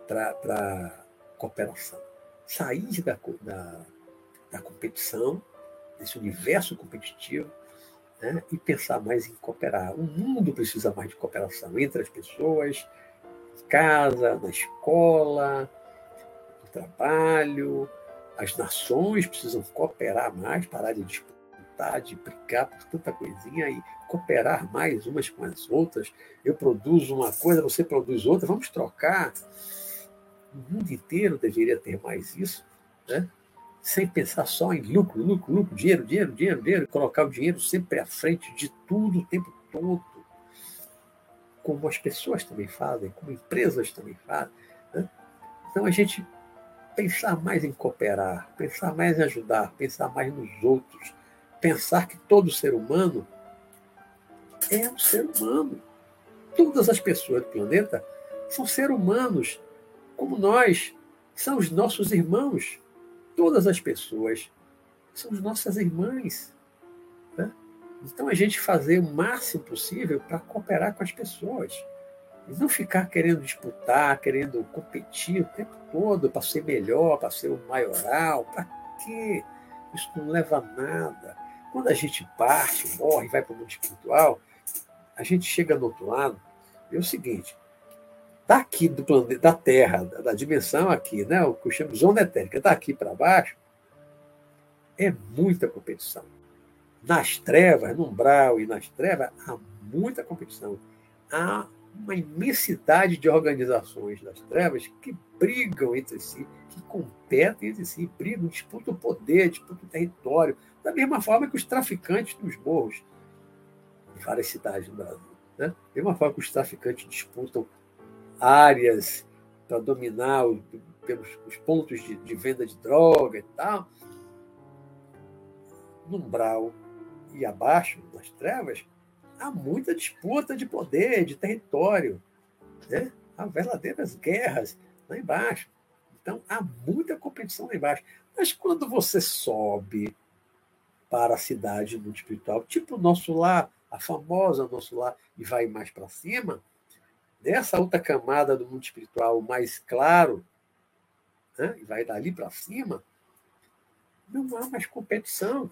para cooperação. Sair da, da, da competição, desse universo competitivo, né? e pensar mais em cooperar. O mundo precisa mais de cooperação entre as pessoas, em casa, na escola, trabalho, as nações precisam cooperar mais, parar de disputar, de brigar por tanta coisinha e cooperar mais umas com as outras. Eu produzo uma coisa, você produz outra, vamos trocar. O mundo inteiro deveria ter mais isso, né? sem pensar só em lucro, lucro, lucro, dinheiro, dinheiro, dinheiro, dinheiro, colocar o dinheiro sempre à frente de tudo o tempo todo, como as pessoas também fazem, como empresas também fazem. Né? Então a gente pensar mais em cooperar, pensar mais em ajudar, pensar mais nos outros, pensar que todo ser humano é um ser humano. Todas as pessoas do planeta são seres humanos, como nós, são os nossos irmãos. Todas as pessoas são as nossas irmãs. Né? Então a gente fazer o máximo possível para cooperar com as pessoas. E não ficar querendo disputar, querendo competir o tempo todo para ser melhor, para ser o maioral. Para quê? Isso não leva a nada. Quando a gente parte, morre, vai para o mundo espiritual, a gente chega do outro lado, é o seguinte, daqui do planeta, da Terra, da, dimensão aqui, né, o que eu chamo de zona etérica, daqui para baixo, é muita competição. Nas trevas, no umbral e nas trevas, há muita competição. Há uma imensidade de organizações nas trevas que brigam entre si, que competem entre si, brigam, disputam o poder, disputam o território, da mesma forma que os traficantes dos morros de várias cidades do Brasil. Né? Da mesma forma que os traficantes disputam áreas para dominar os, pontos de, de venda de droga e tal, no umbral e abaixo, nas trevas, há muita disputa de poder, de território. Né? Há verdadeiras guerras lá embaixo. Então, há muita competição lá embaixo. Mas quando você sobe para a cidade no espiritual, tipo o nosso lar, a famosa nosso lar, e vai mais para cima, nessa outra camada do mundo espiritual mais claro, né? e vai dali para cima, não há mais competição.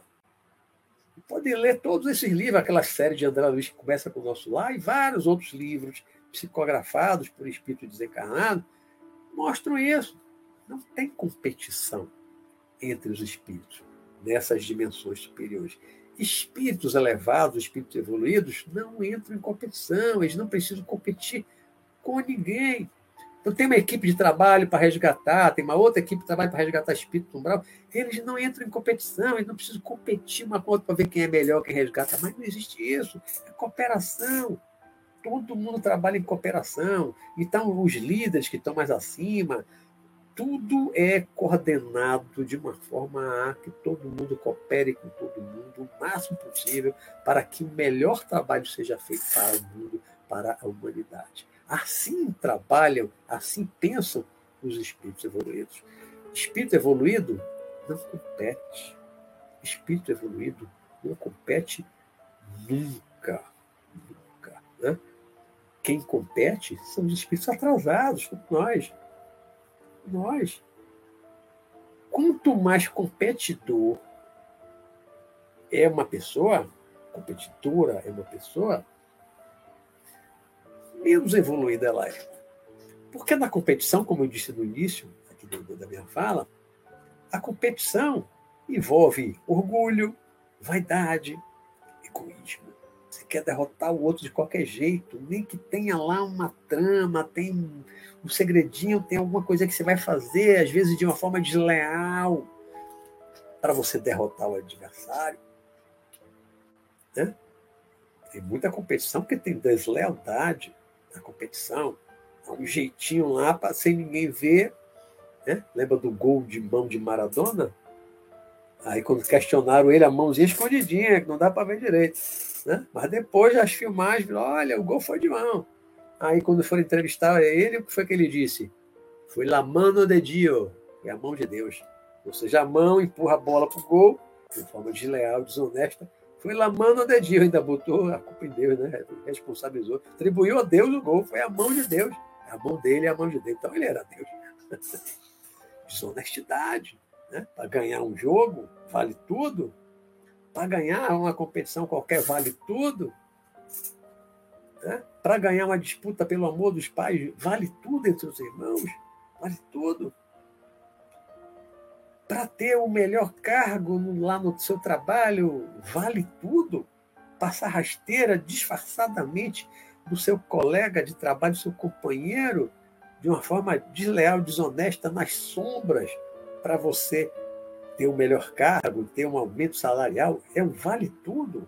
Podem ler todos esses livros, aquela série de André Luiz que começa com o nosso lar, e vários outros livros psicografados por espírito desencarnado, mostram isso. Não tem competição entre os espíritos nessas dimensões superiores. Espíritos elevados, espíritos evoluídos, não entram em competição, eles não precisam competir com ninguém. Então, tem uma equipe de trabalho para resgatar, tem uma outra equipe de trabalho para resgatar espírito umbral. Eles não entram em competição, eles não precisam competir uma com outra para ver quem é melhor, quem resgata. Mas não existe isso. É cooperação. Todo mundo trabalha em cooperação. Então, os líderes que estão mais acima, tudo é coordenado de uma forma a que todo mundo coopere com todo mundo o máximo possível para que o melhor trabalho seja feito para o mundo, para a humanidade. Assim trabalham, assim pensam os espíritos evoluídos. Espírito evoluído não compete. Espírito evoluído não compete nunca. Nunca. Né? Quem compete são os espíritos atrasados, como nós nós. Quanto mais competidor é uma pessoa, competidora é uma pessoa, menos evoluída ela é. Porque na competição, como eu disse no início aqui da minha fala, a competição envolve orgulho, vaidade, egoísmo. Você quer derrotar o outro de qualquer jeito, nem que tenha lá uma trama, tem um segredinho, tem alguma coisa que você vai fazer, às vezes de uma forma desleal, para você derrotar o adversário. Né? Tem muita competição porque tem deslealdade na competição. Um jeitinho lá para sem ninguém ver. Né? Lembra do gol de mão de Maradona? Aí quando questionaram ele, a mãozinha escondidinha, que não dá para ver direito. Né? Mas depois as filmagens, olha, o gol foi de mão. Aí quando foram entrevistar ele, o que foi que ele disse? Foi la mano de Dio, é a mão de Deus. Ou seja, a mão empurra a bola para o gol, de forma desleal, desonesta. Foi la mano de Dio, ainda botou a culpa em Deus, né? Responsabilizou. Atribuiu a Deus o gol, foi a mão de Deus. A mão dele é a mão de Deus. Então ele era Deus. Desonestidade. Né? Para ganhar um jogo, vale tudo. Para ganhar uma competição qualquer, vale tudo. Né? Para ganhar uma disputa pelo amor dos pais, vale tudo entre os irmãos. Vale tudo. Para ter o melhor cargo lá no seu trabalho, vale tudo. Passar rasteira disfarçadamente do seu colega de trabalho, do seu companheiro, de uma forma desleal, desonesta, nas sombras, para você ter um melhor cargo, ter um aumento salarial, é um vale tudo.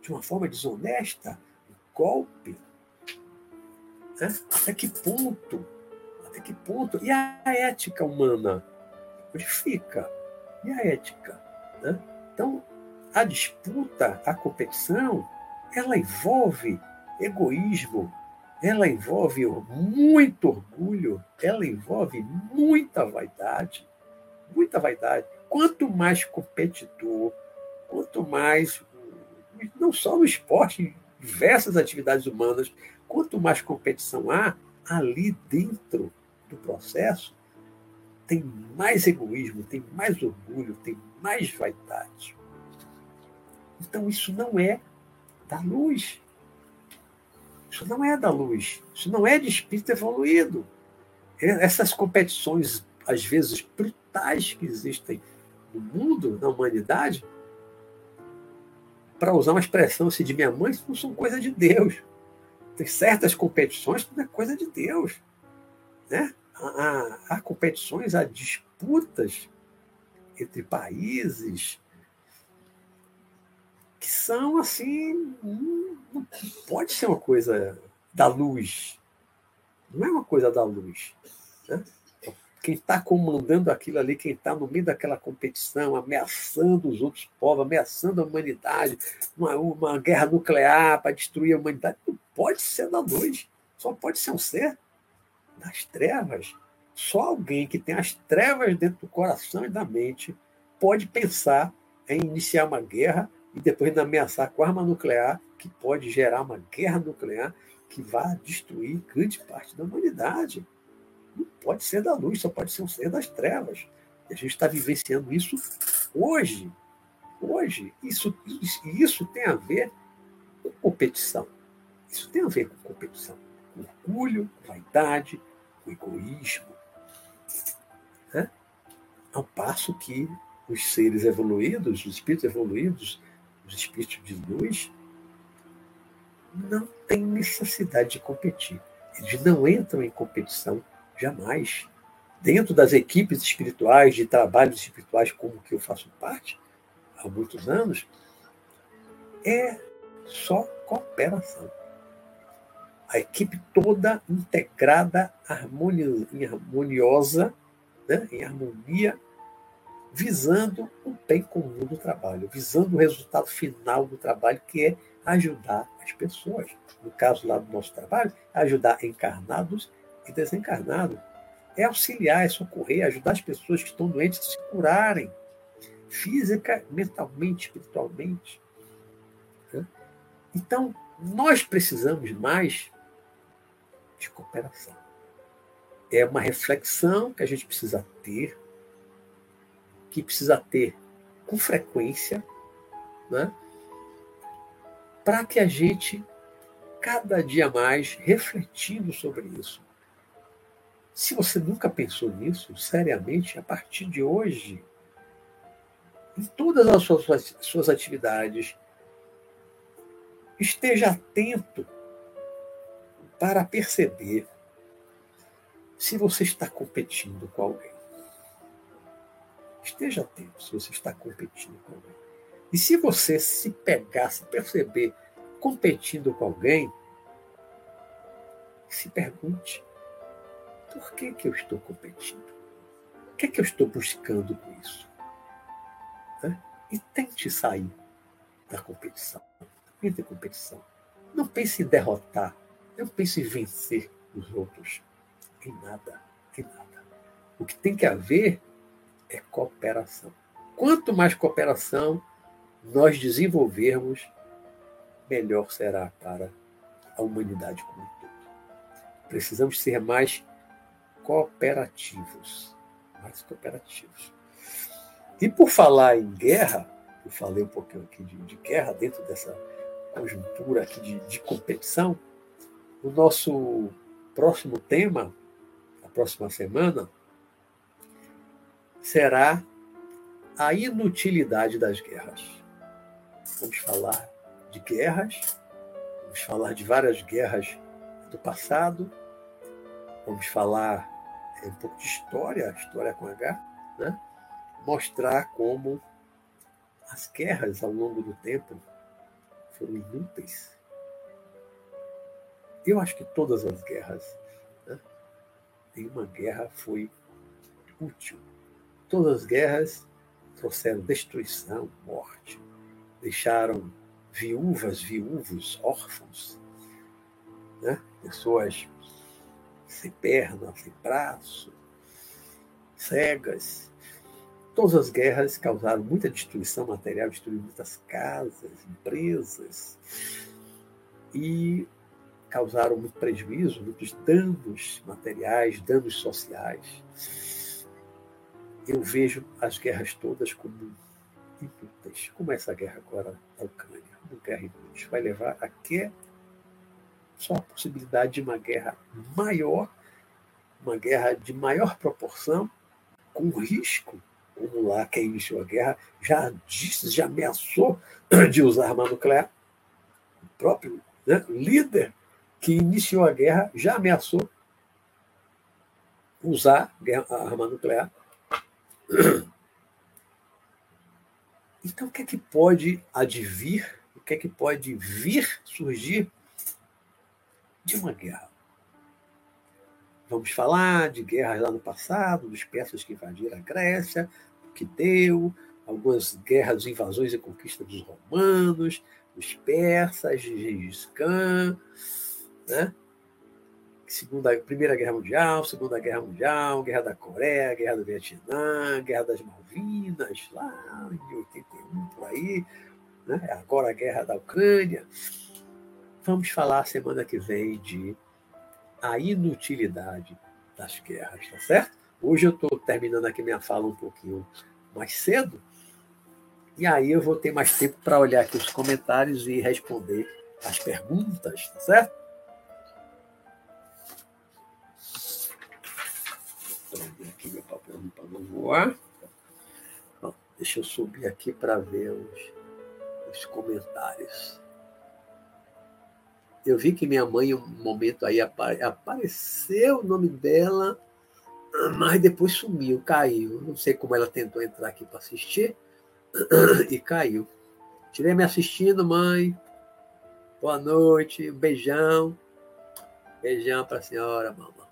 De uma forma desonesta, golpe. Até que ponto? Até que ponto? E a ética humana? Onde fica? E a ética? Né? Então, a disputa, a competição, ela envolve egoísmo, ela envolve muito orgulho, ela envolve muita vaidade, muita vaidade. Quanto mais competidor, quanto mais, não só no esporte, em diversas atividades humanas, quanto mais competição há, ali dentro do processo, tem mais egoísmo, tem mais orgulho, tem mais vaidade. Então, isso não é da luz. Isso não é da luz. Isso não é de espírito evoluído. Essas competições, às vezes, brutais que existem no mundo, na humanidade, para usar uma expressão assim, de minha mãe, isso não são coisa de Deus. Tem certas competições que não é coisa de Deus. Né? Há, competições, há disputas entre países, que são assim. Não pode ser uma coisa da luz. Não é uma coisa da luz. Né? Quem está comandando aquilo ali, quem está no meio daquela competição, ameaçando os outros povos, ameaçando a humanidade, uma, uma guerra nuclear para destruir a humanidade, não pode ser da luz. Só pode ser um ser das trevas. Só alguém que tem as trevas dentro do coração e da mente pode pensar em iniciar uma guerra e depois ameaçar com arma nuclear, que pode gerar uma guerra nuclear que vai destruir grande parte da humanidade. Não pode ser da luz, só pode ser um ser das trevas. E a gente está vivenciando isso hoje. Hoje. Isso, isso tem a ver com competição. Isso tem a ver com competição. Orgulho, vaidade, com egoísmo. Ao passo que os seres evoluídos, os espíritos evoluídos, os espíritos de luz, não têm necessidade de competir. Eles não entram em competição jamais. Dentro das equipes espirituais, de trabalhos espirituais, como que eu faço parte há muitos anos, é só cooperação. A equipe toda integrada, harmoniosa, né, em harmonia visando o bem comum do trabalho, visando o resultado final do trabalho, que é ajudar as pessoas. No caso lá do nosso trabalho, ajudar encarnados e desencarnados. É auxiliar, é socorrer, ajudar as pessoas que estão doentes a se curarem, física, mentalmente, espiritualmente. Né? Então, nós precisamos mais de cooperação. É uma reflexão que a gente precisa ter que precisa ter com frequência, né? para que a gente, cada dia mais, refletindo sobre isso. Se você nunca pensou nisso, seriamente, a partir de hoje, em todas as suas, suas atividades, esteja atento para perceber se você está competindo com alguém. Esteja atento se você está competindo com alguém. E se você se pegar, se perceber competindo com alguém, se pergunte: por que, que eu estou competindo? O que, é que eu estou buscando com isso? Né? E tente sair da competição. Da competição. Não pense em derrotar. Não pense em vencer os outros. Em nada. Em nada. O que tem que haver é cooperação. Quanto mais cooperação nós desenvolvermos, melhor será para a humanidade como um todo. Precisamos ser mais cooperativos. Mais cooperativos. E por falar em guerra, eu falei um pouquinho aqui de, de guerra dentro dessa conjuntura aqui de, de competição, o nosso próximo tema, a próxima semana, será a inutilidade das guerras. Vamos falar de guerras, vamos falar de várias guerras do passado, vamos falar é, um pouco de história, história com H, né? mostrar como as guerras ao longo do tempo foram inúteis. Eu acho que todas as guerras, né, nenhuma guerra foi útil. Todas as guerras trouxeram destruição, morte, deixaram viúvas, viúvos, órfãos, né? pessoas sem perna, sem braço, cegas. Todas as guerras causaram muita destruição material, destruíram muitas casas, empresas, e causaram muito prejuízo, muitos danos materiais, danos sociais. Eu vejo as guerras todas como inúteis, como essa guerra agora na Ucrânia, uma guerra inútil. Vai levar a que só a possibilidade de uma guerra maior, uma guerra de maior proporção, com risco, como lá quem iniciou a guerra já disse, já ameaçou de usar arma nuclear. O próprio né, líder que iniciou a guerra já ameaçou usar a arma nuclear. Então, o que é que pode advir, o que é que pode vir surgir de uma guerra? Vamos falar de guerras lá no passado, dos persas que invadiram a Grécia, o que deu, algumas guerras, invasões e conquistas dos romanos, dos persas, de Gengis Khan, né? Segunda, Primeira Guerra Mundial, Segunda Guerra Mundial, Guerra da Coreia, Guerra do Vietnã, Guerra das Malvinas, lá em 81, por aí, né? agora a Guerra da Ucrânia. Vamos falar semana que vem de a inutilidade das guerras, tá certo? Hoje eu estou terminando aqui minha fala um pouquinho mais cedo, e aí eu vou ter mais tempo para olhar aqui os comentários e responder as perguntas, tá certo? Voar. Bom, deixa eu subir aqui para ver os, os comentários. Eu vi que minha mãe, um momento aí, apare, apareceu o nome dela, mas depois sumiu, caiu. Não sei como ela tentou entrar aqui para assistir e caiu. Tirei me assistindo, mãe. Boa noite, um beijão. Beijão para a senhora, mamãe.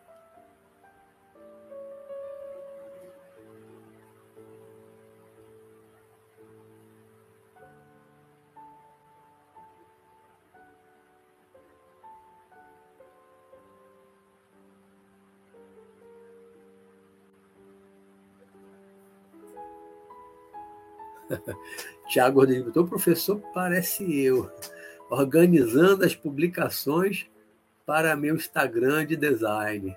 Tiago Rodrigues o professor parece eu, organizando as publicações para meu Instagram de design.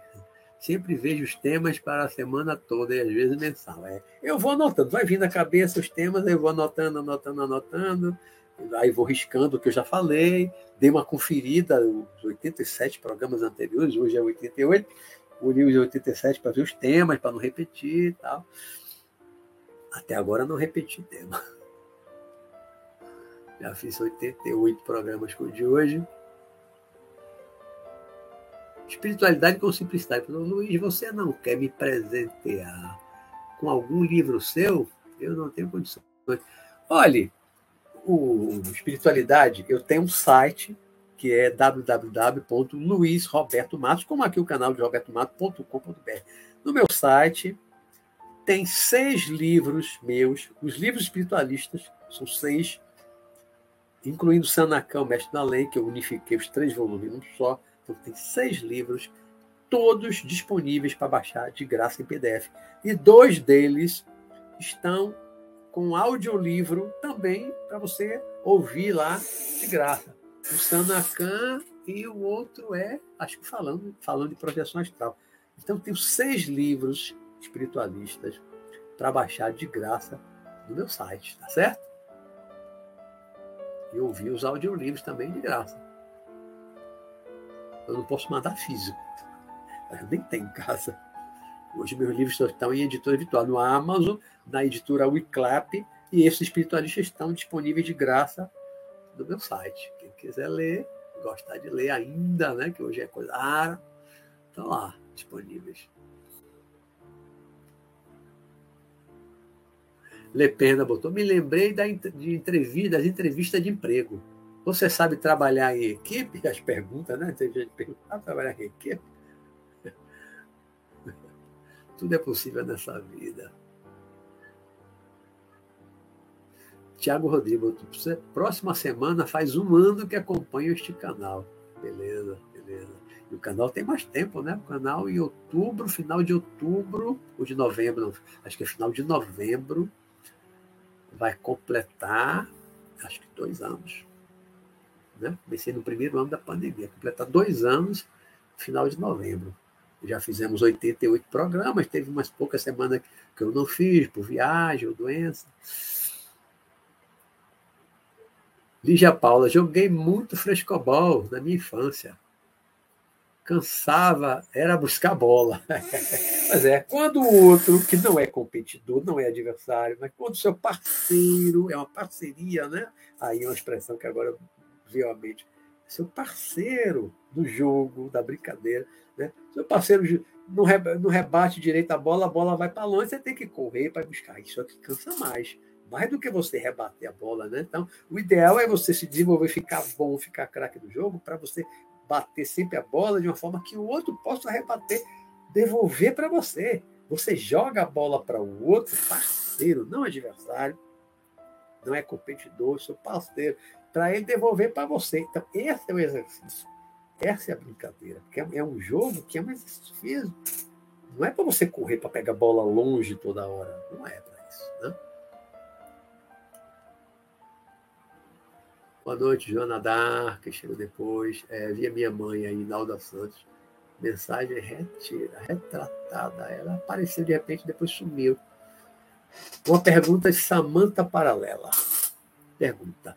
Sempre vejo os temas para a semana toda e às vezes mensal. É, eu vou anotando, vai vindo na cabeça os temas, eu vou anotando, anotando, anotando, aí vou riscando o que eu já falei, dei uma conferida nos 87 programas anteriores, hoje é 88, olhei os 87 para ver os temas, para não repetir e tal. Até agora não repeti tema. Já fiz 88 programas com o de hoje. Espiritualidade com simplicidade. Luiz, você não quer me presentear com algum livro seu? Eu não tenho condições. Olhe, o Espiritualidade, eu tenho um site que é www.luizrobertomatos, como aqui o canal de robertomato.com.br. No meu site, tem seis livros meus, os livros espiritualistas, são seis, incluindo Sanacão, Mestre da Lei, que eu unifiquei os três volumes num só. Então, tem seis livros, todos disponíveis para baixar de graça em PDF. E dois deles estão com audiolivro também para você ouvir lá de graça. O Sanacan e o outro é, acho que falando, falando de projeção astral. Então, tem seis livros espiritualistas para baixar de graça no meu site, tá certo? E ouvir os audiolivros também de graça. Eu não posso mandar físico. Eu nem tenho em casa. Hoje meus livros estão em editora virtual no Amazon, na editora Wiclap, e esses espiritualistas estão disponíveis de graça no meu site. Quem quiser ler, gostar de ler ainda, né? Que hoje é coisa rara, estão lá disponíveis. Lepena botou, me lembrei da, de entrevista, das entrevistas de emprego. Você sabe trabalhar em equipe? As perguntas, né? Tem gente pergunta, sabe trabalhar em equipe? Tudo é possível nessa vida. Tiago Rodrigo, próxima semana faz um ano que acompanho este canal. Beleza, beleza. E o canal tem mais tempo, né? O canal em outubro, final de outubro, ou de novembro, acho que é final de novembro, vai completar, acho que dois anos. Né? Comecei no primeiro ano da pandemia, completar dois anos, final de novembro. Já fizemos 88 programas, teve umas poucas semanas que eu não fiz, por viagem ou doença. Lígia Paula, joguei muito frescobol na minha infância. Cansava, era buscar bola. mas é, quando o outro, que não é competidor, não é adversário, mas quando o seu parceiro, é uma parceria, né? Aí é uma expressão que agora veio à mente. Seu parceiro do jogo, da brincadeira, né? Seu parceiro não rebate direito a bola, a bola vai para longe, você tem que correr para buscar. Isso aqui cansa mais mais do que você rebater a bola, né? Então, o ideal é você se desenvolver, ficar bom, ficar craque no jogo, para você bater sempre a bola de uma forma que o outro possa rebater, devolver para você. Você joga a bola para o outro parceiro, não adversário, não é competidor, seu parceiro, para ele devolver para você. Então, esse é o exercício. Essa é a brincadeira. Porque é um jogo que é um exercício físico. Não é para você correr para pegar a bola longe toda hora. Não é para isso. Né? Boa noite, Joana Dar, que chegou depois. É, via minha mãe aí, Nalda Santos. Mensagem retira, retratada. Ela apareceu de repente, depois sumiu. Uma pergunta de Samanta Paralela. Pergunta: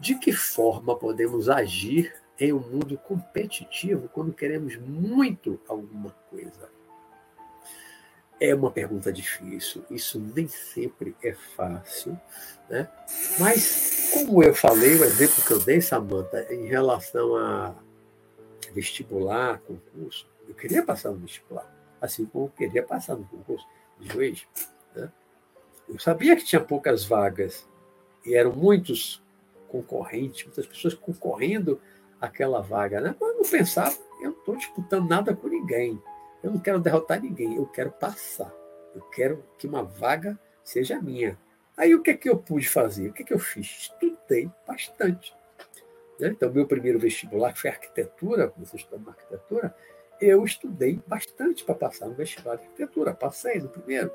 De que forma podemos agir em um mundo competitivo quando queremos muito alguma coisa? É uma pergunta difícil, isso nem sempre é fácil, né? Mas, como eu falei, o exemplo que eu dei, Samanta, em relação a vestibular, concurso, eu queria passar no vestibular, assim como eu queria passar no concurso de juiz. Né? Eu sabia que tinha poucas vagas e eram muitos concorrentes, muitas pessoas concorrendo aquela vaga, né? Mas eu não pensava, eu não estou disputando nada com ninguém. Eu não quero derrotar ninguém, eu quero passar. Eu quero que uma vaga seja minha. Aí o que é que eu pude fazer? O que é que eu fiz? Estudei bastante. Né? Então, meu primeiro vestibular foi arquitetura, você estudando arquitetura, eu estudei bastante para passar no vestibular de arquitetura. Passei no primeiro.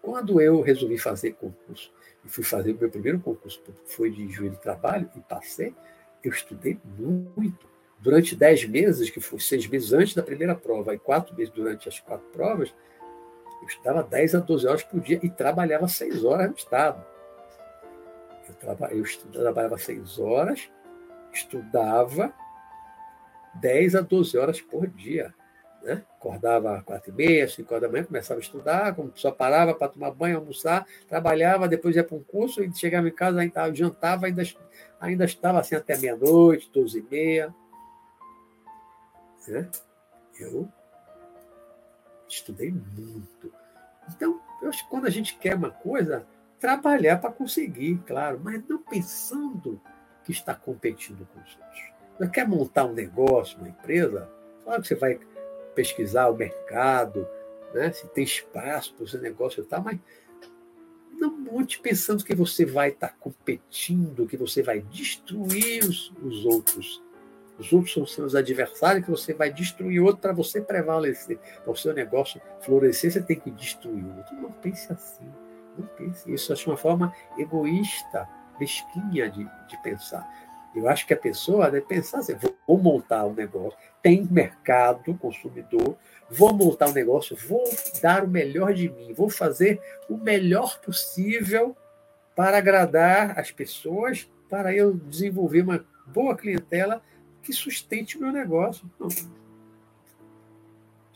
Quando eu resolvi fazer concurso, e fui fazer o meu primeiro concurso, foi de juiz de trabalho, e passei, eu estudei muito durante dez meses, que foi seis meses antes da primeira prova, e quatro meses durante as quatro provas, eu estudava 10 a 12 horas por dia e trabalhava seis horas no Estado. Eu, traba, eu trabalhava seis horas, estudava 10 a 12 horas por dia. Né? Acordava às quatro e meia, cinco horas da manhã, começava a estudar, só parava para tomar banho, almoçar, trabalhava, depois ia para um curso e chegava em casa, ainda jantava, ainda, ainda estava assim até meia-noite, doze e meia. Né? Eu estudei muito. Então, eu acho que quando a gente quer uma coisa, trabalhar para conseguir, claro, mas não pensando que está competindo com os outros. Você quer montar um negócio, uma empresa, claro que você vai pesquisar o mercado, né? se tem espaço para o seu negócio e tal, mas não monte pensando que você vai estar competindo, que você vai destruir os, os outros os outros são seus adversários que você vai destruir outro para você prevalecer. Para o seu negócio florescer, você tem que destruir outro. Não pense assim. Não pense isso. Acho uma forma egoísta, mesquinha de, de pensar. Eu acho que a pessoa deve pensar assim: vou montar um negócio, tem mercado, consumidor, vou montar um negócio, vou dar o melhor de mim, vou fazer o melhor possível para agradar as pessoas, para eu desenvolver uma boa clientela que sustente o meu negócio. Se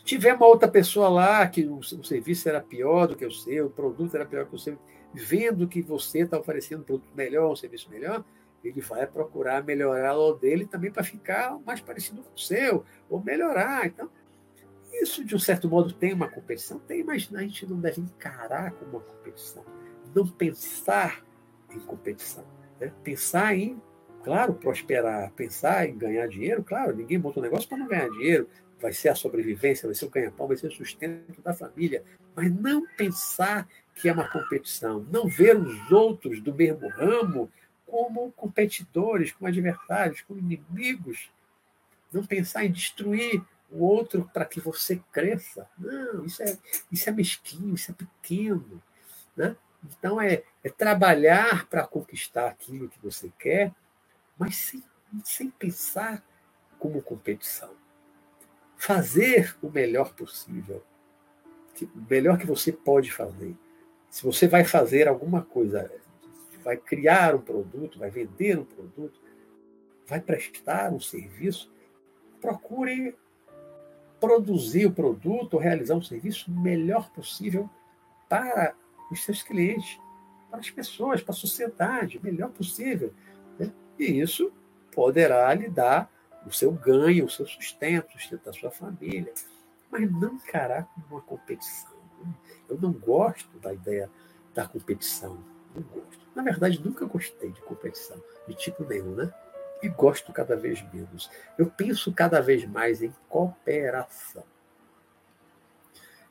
tiver uma outra pessoa lá que o, o serviço era pior do que o seu, o produto era pior que o seu, vendo que você está oferecendo um produto melhor, um serviço melhor, ele vai procurar melhorar o dele também para ficar mais parecido com o seu, ou melhorar. Então, isso, de um certo modo, tem uma competição? Tem, mas a gente não deve encarar como uma competição. não pensar em competição. Né? Pensar em, claro, prosperar, pensar em ganhar dinheiro, claro, ninguém monta um negócio para não ganhar dinheiro, vai ser a sobrevivência, vai ser o ganha-pão, vai ser o sustento da família, mas não pensar que é uma competição, não ver os outros do mesmo ramo como competidores, como adversários, como inimigos, não pensar em destruir o outro para que você cresça. Não, isso é, isso é mesquinho, isso é pequeno. Né? Então, é, é trabalhar para conquistar aquilo que você quer, mas sem, sem pensar como competição. Fazer o melhor possível. O melhor que você pode fazer. Se você vai fazer alguma coisa, vai criar um produto, vai vender um produto, vai prestar um serviço, procure produzir o produto, realizar um serviço o melhor possível para os seus clientes, para as pessoas, para a sociedade, o melhor possível. Né? E isso poderá lhe dar o seu ganho, o seu sustento, da sua família, mas não encarar como uma competição. Eu não gosto da ideia da competição, não gosto. Na verdade, nunca gostei de competição, de tipo nenhum, né? e gosto cada vez menos. Eu penso cada vez mais em cooperação.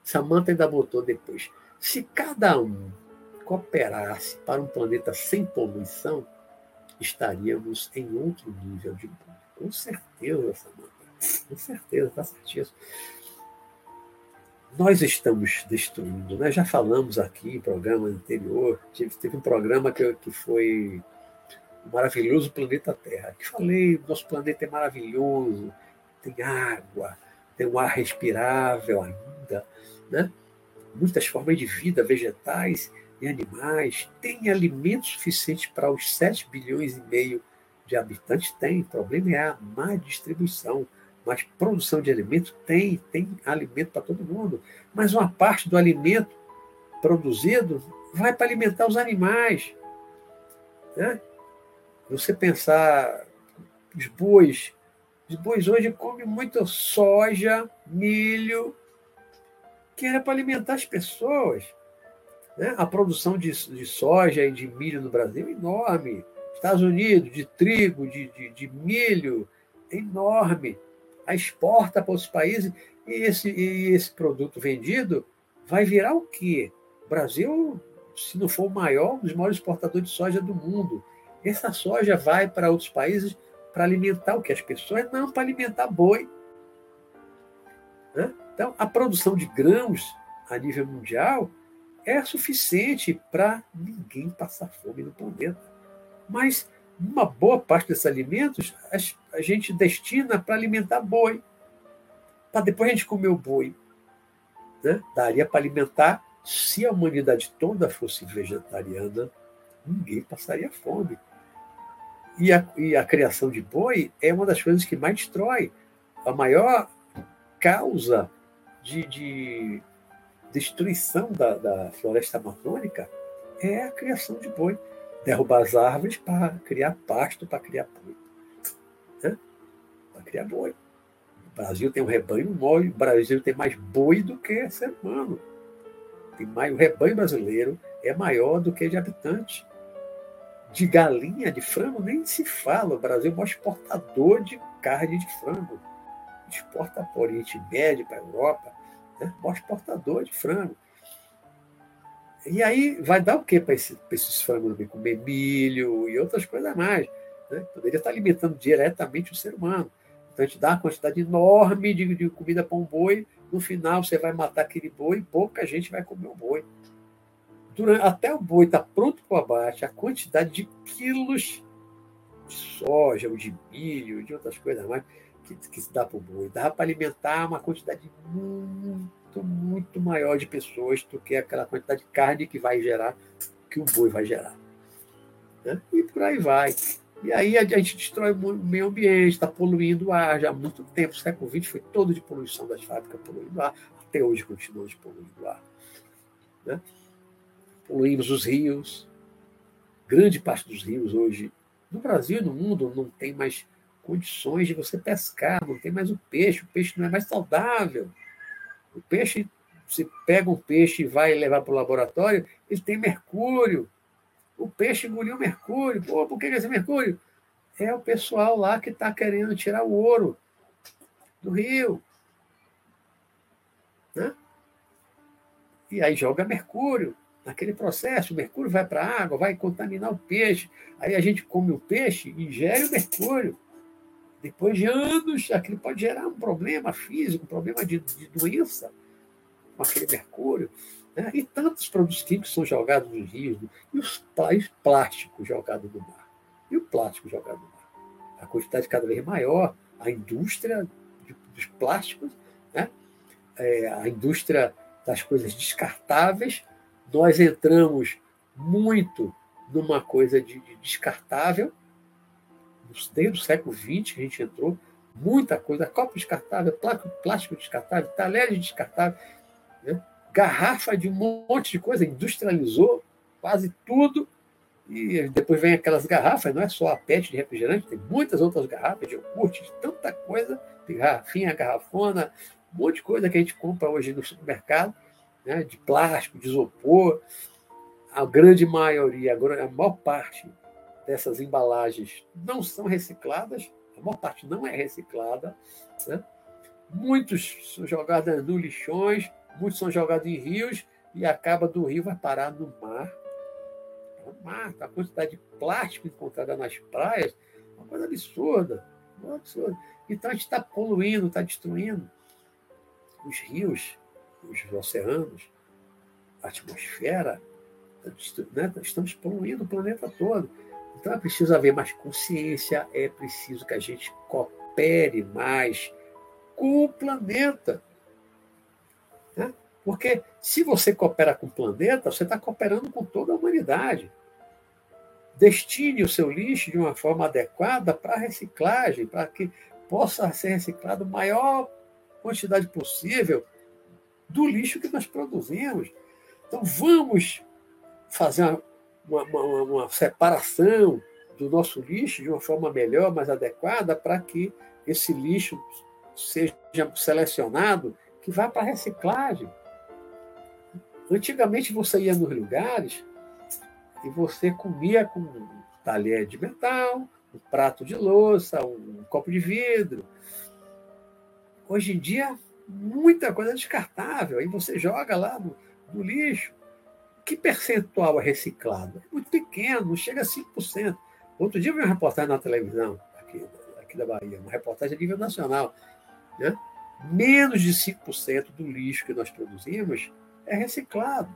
Samantha ainda botou depois. Se cada um cooperasse para um planeta sem poluição, estaríamos em outro nível de mundo. Com certeza, Samantha. Com certeza, está certíssimo. Nós estamos destruindo, né? já falamos aqui em programa anterior, teve, um programa que, que foi o maravilhoso planeta Terra. Que falei, nosso planeta é maravilhoso, tem água, tem um ar respirável ainda, né? muitas formas de vida, vegetais e animais, tem alimento suficiente para os 7 bilhões e meio de habitantes? Tem. O problema é a má distribuição. Mas produção de alimento tem, tem alimento para todo mundo. Mas uma parte do alimento produzido vai para alimentar os animais. Né? Você pensar os bois, os bois hoje comem muita soja, milho, que era para alimentar as pessoas. Né? A produção de, de, soja e de milho no Brasil é enorme. Estados Unidos, de trigo, de, de, de milho, é enorme. A exporta para outros países e esse, e esse produto vendido vai virar o quê? O Brasil, se não for o maior, um dos maiores exportadores de soja do mundo. Essa soja vai para outros países para alimentar o que? As pessoas? Não, para alimentar boi. Né? Então, a produção de grãos a nível mundial é suficiente para ninguém passar fome no planeta. Mas uma boa parte desses alimentos a gente destina para alimentar boi. Para depois a gente comer o boi. Né? Daria para alimentar, se a humanidade toda fosse vegetariana, ninguém passaria fome. E a, e a criação de boi é uma das coisas que mais destrói. A maior causa de, de destruição da, da, floresta amazônica é a criação de boi. Derrubar as árvores para criar pasto, para criar boi. Né? Para criar boi. O Brasil tem um rebanho mole, o Brasil tem mais boi do que ser humano. Tem mais, o rebanho brasileiro é maior do que de habitantes de galinha, de frango, nem se fala. O Brasil é o maior exportador de carne de frango. Exporta para o Oriente Médio, para a Europa. Né? Exportador de frango. E aí vai dar o que para esse, esses frangos comer milho e outras coisas mais. Né? Poderia estar alimentando diretamente o ser humano. Então a gente dá uma quantidade enorme de, de comida para um boi. No final você vai matar aquele boi e pouca gente vai comer o boi durante, até o boi estar tá pronto para o abate, a quantidade de quilos de soja, ou de milho, de outras coisas mais, que, que se dá para o boi. Dá para alimentar uma quantidade muito, muito maior de pessoas do que aquela quantidade de carne que vai gerar, que o boi vai gerar. Né? E por aí vai. E aí a gente destrói o meio ambiente, está poluindo o ar já há muito tempo. O século XX foi todo de poluição das fábricas, poluindo o ar. Até hoje continua de poluindo o ar. Né? poluímos os rios. Grande parte dos rios hoje, no Brasil e no mundo, não tem mais condições de você pescar, não tem mais o peixe, o peixe não é mais saudável. O peixe você pega um peixe e vai levar para o laboratório, ele tem mercúrio. O peixe engoliu mercúrio. Pô, por que esse mercúrio? É o pessoal lá que está querendo tirar o ouro do rio. Né? E aí joga mercúrio naquele processo. O mercúrio vai para a água, vai contaminar o peixe. Aí a gente come o peixe ingere o mercúrio. Depois de anos, aquilo pode gerar um problema físico, um problema de, de doença com aquele mercúrio. Né? E tantos produtos químicos são jogados nos rios. E os plásticos jogados no mar. E o plástico jogado no mar. A quantidade cada vez maior. A indústria dos plásticos, né? É, a indústria das coisas descartáveis. Nós entramos muito numa coisa de, de descartável, desde o século XX que a gente entrou, muita coisa, copo descartável, plástico descartável, talheres descartáveis, né? garrafa de um monte de coisa, industrializou quase tudo, e depois vem aquelas garrafas, não é só a PET de refrigerante, tem muitas outras garrafas de iogurte, de tanta coisa, tem garrafinha, garrafona, um monte de coisa que a gente compra hoje no supermercado, né? de plástico, de isopor. A grande maioria, a maior parte dessas embalagens não são recicladas, a maior parte não é reciclada. Né? Muitos são jogados no lixões, muitos são jogados em rios e acaba do rio vai parar no mar. No mar, a quantidade de plástico encontrada nas praias, uma coisa absurda, uma absurda. Então a gente está poluindo, está destruindo os rios, os oceanos, a atmosfera, né? estamos poluindo o planeta todo. Então é preciso haver mais consciência, é preciso que a gente coopere mais com o planeta. Né? Porque se você coopera com o planeta, você está cooperando com toda a humanidade. Destine o seu lixo de uma forma adequada para reciclagem, para que possa ser reciclado a maior quantidade possível do lixo que nós produzimos. Então vamos fazer uma uma, uma, uma separação do nosso lixo de uma forma melhor, mais adequada, para que esse lixo seja selecionado que vá para reciclagem. Antigamente você ia nos lugares e você comia com um talher de metal, um prato de louça, um copo de vidro. Hoje em dia, muita coisa é descartável. Aí você joga lá no, no lixo que percentual é reciclado? É muito pequeno, chega a 5%. Outro dia eu vi uma reportagem na televisão, aqui, aqui da Bahia, uma reportagem a nível nacional. Né? Menos de 5% do lixo que nós produzimos é reciclado.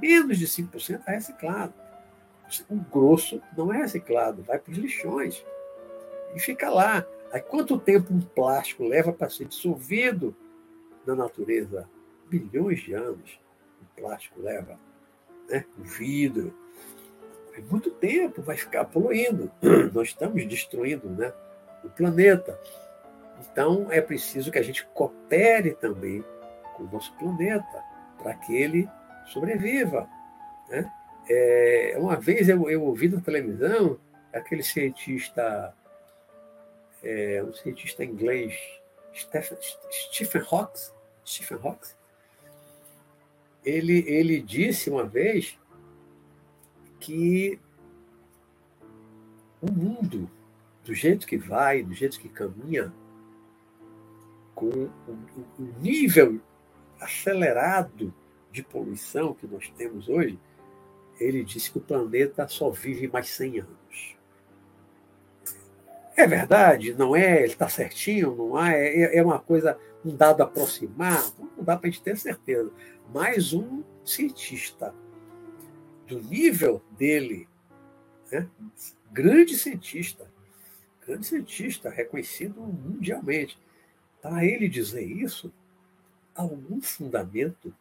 Menos de 5% é reciclado. O grosso não é reciclado, vai para os lixões. E fica lá. Aí quanto tempo um plástico leva para ser dissolvido na natureza? Bilhões de anos plástico leva, né? o vidro. É muito tempo, vai ficar poluindo. Nós estamos destruindo né? o planeta. Então, é preciso que a gente coopere também com o nosso planeta para que ele sobreviva. Né? É, uma vez eu, eu ouvi na televisão aquele cientista, é, um cientista inglês, Stephen, Stephen Hawking, Stephen Hawking, ele, ele disse uma vez que o mundo, do jeito que vai, do jeito que caminha, com o, o nível acelerado de poluição que nós temos hoje, ele disse que o planeta só vive mais 100 anos. É verdade? Não é? Ele está certinho? Não é? É uma coisa, um dado aproximado? Não dá para a gente ter certeza mais um cientista do nível dele, né? grande cientista, grande cientista, reconhecido mundialmente. Para ele dizer isso, algum fundamento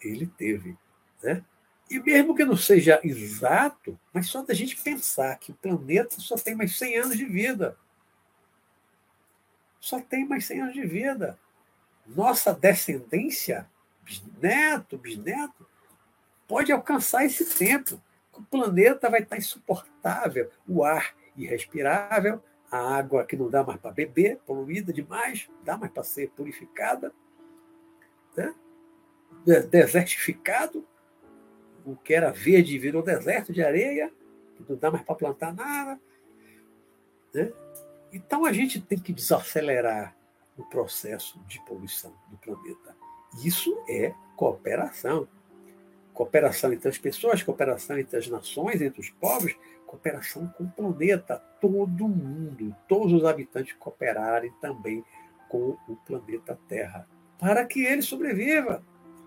ele teve. Né? E mesmo que não seja exato, mas só da gente pensar que o planeta só tem mais 100 anos de vida. Só tem mais 100 anos de vida. Nossa descendência bisneto, bisneto, pode alcançar esse tempo. O planeta vai estar insuportável, o ar irrespirável, a água que não dá mais para beber, poluída demais, dá mais para ser purificada. Né? desertificado, o que era verde virou deserto de areia, não dá mais para plantar nada. Né? Então a gente tem que desacelerar o processo de poluição do planeta. Isso é cooperação. Cooperação entre as pessoas, cooperação entre as nações, entre os povos, cooperação com o planeta. Todo mundo, todos os habitantes cooperarem também com o planeta Terra, para que ele sobreviva.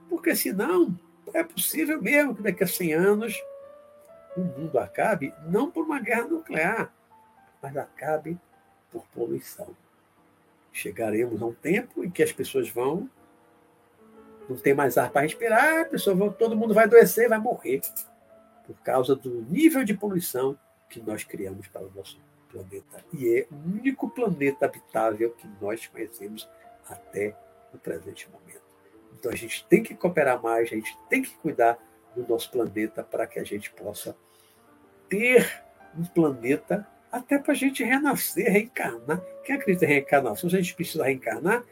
Porque senão é possível mesmo que daqui a 100 anos o mundo acabe, não por uma guerra nuclear, mas acabe por poluição. Chegaremos a um tempo em que as pessoas vão não tem mais ar para respirar, a pessoa todo mundo vai adoecer, vai morrer por causa do nível de poluição que nós criamos para o nosso planeta. E é o único planeta habitável que nós conhecemos até o presente momento. Então a gente tem que cooperar mais, a gente tem que cuidar do nosso planeta para que a gente possa ter um planeta até para a gente renascer, reencarnar. Quem acredita em reencarnação? Se a gente precisa reencarnar,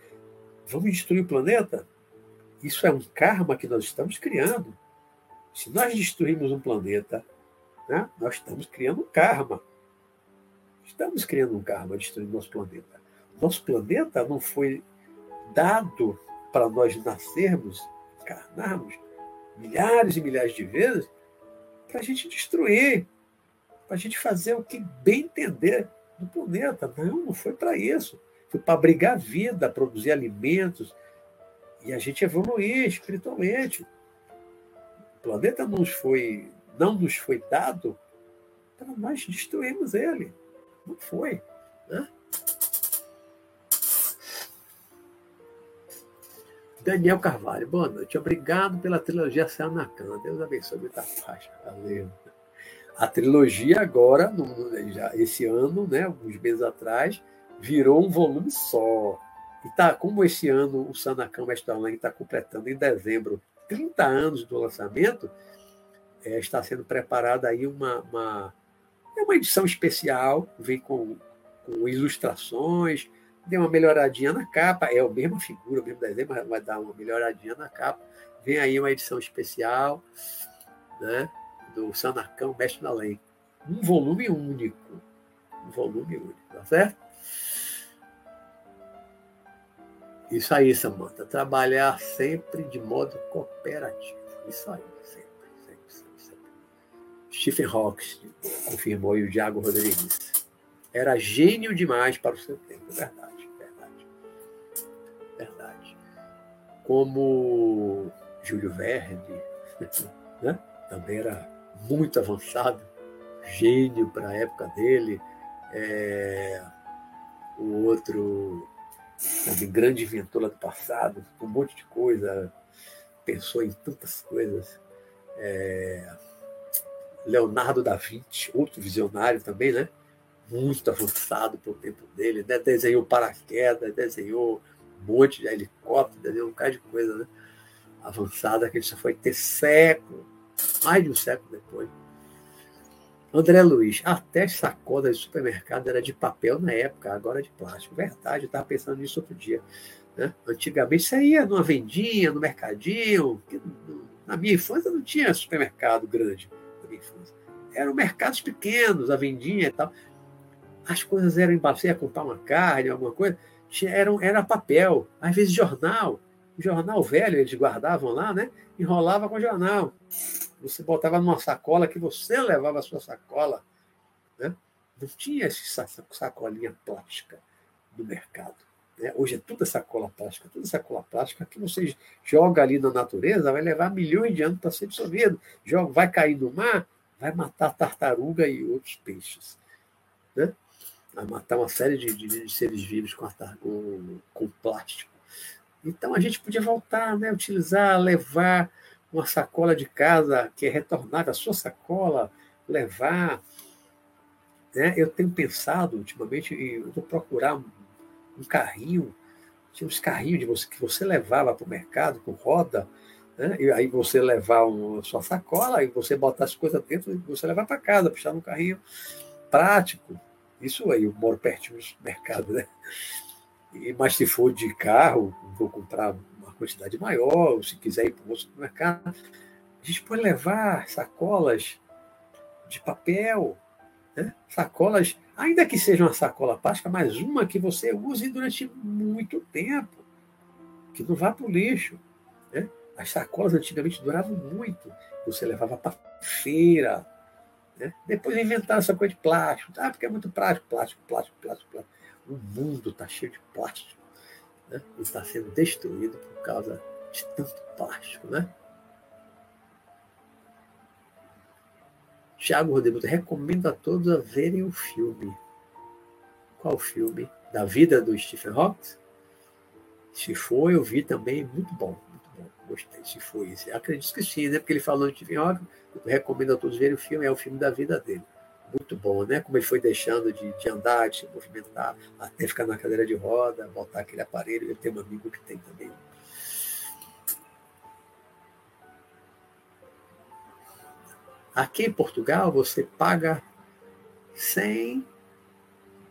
vamos destruir o planeta? Isso é um karma que nós estamos criando. Se nós destruirmos um planeta, né, nós estamos criando um karma. Estamos criando um karma destruindo nosso planeta. Nosso planeta não foi dado para nós nascermos, encarnarmos milhares e milhares de vezes para a gente destruir, para a gente fazer o que bem entender do planeta. Não, não foi para isso. Foi para abrigar vida, produzir alimentos, e a gente evoluir espiritualmente. O planeta nos foi, não nos foi dado para nós destruirmos ele. Não foi. Né? Daniel Carvalho, boa noite. Obrigado pela trilogia Sanacan. Deus abençoe muita faixa. Valeu. A trilogia agora, já, esse ano, né, alguns meses atrás, virou um volume só. E tá, como esse ano o Sanacão Online está completando em dezembro 30 anos do lançamento, é, está sendo preparada aí uma, uma, é uma edição especial, vem com, com ilustrações, deu uma melhoradinha na capa, é a mesma figura, o mesmo desenho, mas vai dar uma melhoradinha na capa. Vem aí uma edição especial né, do Sanacão Mestre. Um volume único. Um volume único, tá certo? Isso aí, Samanta. Trabalhar sempre de modo cooperativo. Isso aí, sempre, sempre, sempre. sempre. Stephen Hawking confirmou e o Diago Rodrigues. Era gênio demais para o seu tempo. Verdade, verdade. Verdade. Como Júlio Verne, né? também era muito avançado, gênio para a época dele. É... O outro de grande inventor do passado, um monte de coisa, pensou em tantas coisas. É... Leonardo da Vinci, outro visionário também, né? Muito avançado para o tempo dele, né? desenhou paraquedas, desenhou um monte de helicóptero, desenhou um bocado de coisa né? avançada que ele só foi ter século, mais de um século depois. André Luiz, até sacola de supermercado era de papel na época, agora é de plástico. Verdade, eu estava pensando nisso outro dia. Né? Antigamente você ia numa vendinha, no mercadinho. Na minha infância não tinha supermercado grande. Na minha infância. Eram mercados pequenos, a vendinha e tal. As coisas eram. Você ia comprar uma carne, alguma coisa, era, era papel, às vezes jornal. Jornal velho eles guardavam lá, né? Enrolava com jornal. Você botava numa sacola que você levava a sua sacola. Né? Não tinha essa sacolinha plástica no mercado. Né? Hoje é tudo sacola plástica, tudo sacola plástica que você joga ali na natureza, vai levar milhões de anos para ser dissolvido. Joga, vai cair no mar, vai matar tartaruga e outros peixes. Né? Vai matar uma série de, de, de seres vivos com, com, com plástico. Então a gente podia voltar, né, utilizar, levar uma sacola de casa que é retornável, a sua sacola, levar. Né? Eu tenho pensado ultimamente, eu vou procurar um, um carrinho, tinha uns carrinhos de você, que você levava para o mercado com roda, né? e aí você levar uma sua sacola e você botar as coisas dentro e você levar para casa, puxar no carrinho prático. Isso aí, eu moro pertinho do mercado, né? Mas se for de carro, vou comprar uma quantidade maior, ou se quiser ir para o supermercado. A gente pode levar sacolas de papel, né? sacolas, ainda que seja uma sacola plástica, mas uma que você use durante muito tempo, que não vá para o lixo. Né? As sacolas antigamente duravam muito. Você levava para feira. Né? Depois inventaram essa coisa de plástico. Ah, porque é muito plástico, plástico, plástico, plástico, plástico. O mundo está cheio de plástico. Né? Está sendo destruído por causa de tanto plástico. Né? Tiago Rodrigo, recomendo a todos a verem o filme. Qual filme? Da vida do Stephen Hawking? Se for, eu vi também, muito bom, muito bom. Gostei, se foi isso. Acredito que sim, né? Porque ele falou de Stephen Hawking, recomendo a todos verem o filme, é o filme da vida dele muito bom, né? Como ele foi deixando de, de andar, de se movimentar, até ficar na cadeira de roda, botar aquele aparelho. Eu tenho um amigo que tem também. Aqui em Portugal, você paga 100,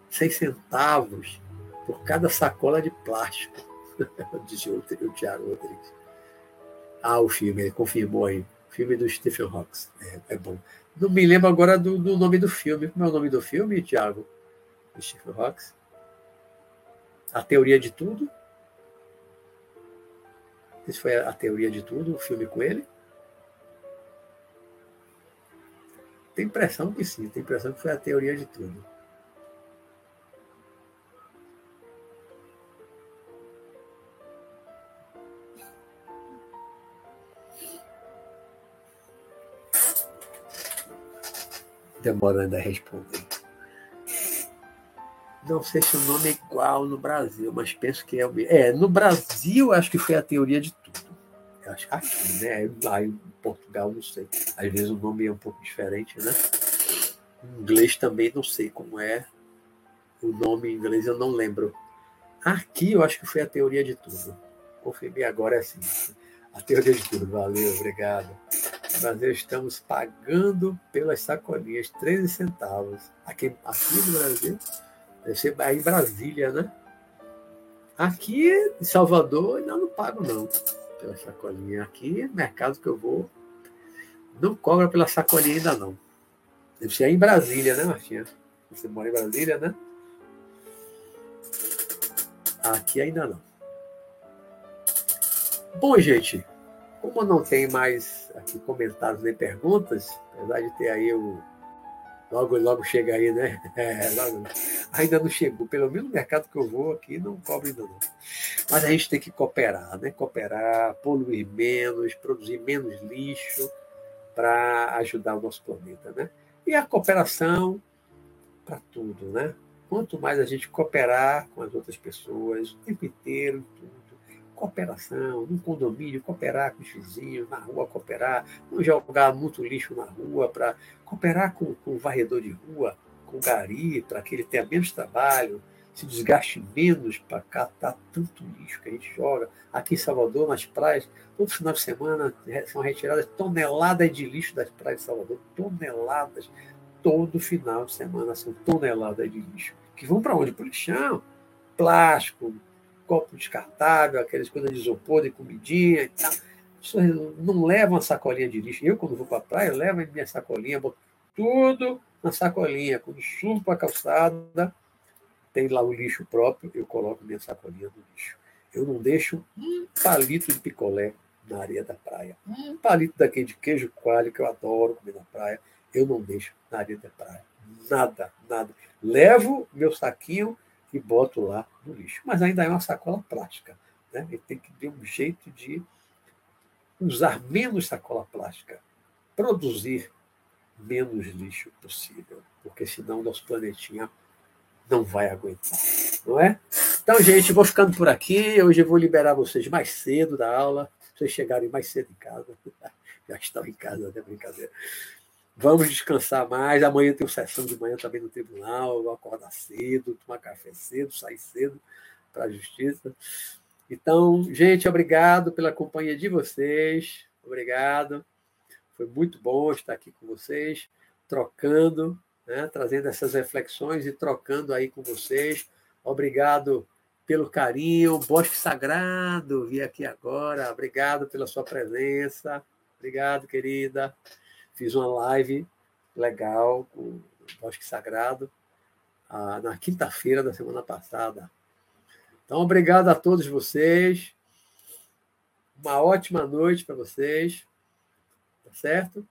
100 centavos por cada sacola de plástico. Dizia o, o Tiago Rodrigues. Ah, o filme, ele confirmou aí. O filme do Stephen Hawking. É, é bom. Não me lembro agora do, do, nome do filme. Como é o nome do filme, Thiago? Do Stephen Hawking? A Teoria de Tudo? Esse foi a, a Teoria de Tudo, o filme com ele? Tem impressão que sim, tem impressão que foi a Teoria de Tudo. Demorando a responder. Não sei se o nome é igual no Brasil, mas penso que é o mesmo. É, no Brasil, acho que foi a teoria de tudo. Acho que aqui, né? Lá em Portugal, não sei. Às vezes o nome é um pouco diferente, né? Em inglês também não sei como é. O nome em inglês eu não lembro. Aqui eu acho que foi a teoria de tudo. Confirmei agora é assim. A teoria de tudo. Valeu, obrigado. Brasil estamos pagando pelas sacolinhas 13 centavos. Aqui, aqui no Brasil, deve ser em Brasília, né? Aqui em Salvador ainda não pago, não, pela sacolinha. Aqui, mercado que eu vou, não cobra pela sacolinha ainda não. Deve ser em Brasília, né, Martinha? Você mora em Brasília, né? Aqui ainda não. Bom, gente, como não tem mais aqui comentários nem perguntas, apesar de ter aí o. Logo, logo chega aí, né? É, logo, ainda não chegou. Pelo menos no mercado que eu vou aqui não cobre ainda não. Mas a gente tem que cooperar, né? Cooperar, poluir menos, produzir menos lixo para ajudar o nosso planeta, né? E a cooperação para tudo, né? Quanto mais a gente cooperar com as outras pessoas, o tempo inteiro, tudo cooperação, no condomínio, cooperar com os vizinhos, na rua cooperar, não jogar muito lixo na rua, para cooperar com, com o varredor de rua, com o gari, para que ele tenha menos trabalho, se desgaste menos para catar tanto lixo que a gente joga. Aqui em Salvador, nas praias, todo final de semana são retiradas toneladas de lixo das praias de Salvador, toneladas. Todo final de semana são toneladas de lixo. Que vão para onde? Para o lixão. Plástico, copo descartável, aquelas coisas de isopor, de comidinha e tal. não levam uma sacolinha de lixo. Eu, quando vou para a praia, levo a minha sacolinha, boto tudo na sacolinha. Quando subo para a calçada, tem lá o lixo próprio, eu coloco minha sacolinha no lixo. Eu não deixo um palito de picolé na areia da praia. Um palito daquele de queijo coalho que eu adoro comer na praia, eu não deixo na areia da praia. Nada, nada. Levo meu saquinho e boto lá no lixo. Mas ainda é uma sacola plástica. Né? Ele tem que ter um jeito de usar menos sacola plástica, produzir menos lixo possível, porque senão o nosso planetinha não vai aguentar, não é? Então, gente, vou ficando por aqui. Hoje eu vou liberar vocês mais cedo da aula, vocês chegarem mais cedo em casa. Já estão em casa, não é brincadeira. Vamos descansar mais. Amanhã tem sessão de manhã também no tribunal. Vou acordar cedo, tomar café cedo, sair cedo para a justiça. Então, gente, obrigado pela companhia de vocês. Obrigado. Foi muito bom estar aqui com vocês, trocando, né, trazendo essas reflexões e trocando aí com vocês. Obrigado pelo carinho. Bosque Sagrado, vi aqui agora. Obrigado pela sua presença. Obrigado, querida. Fiz uma live legal com o Bosque Sagrado ah, na quinta-feira da semana passada. Então, obrigado a todos vocês. Uma ótima noite para vocês. Tá certo?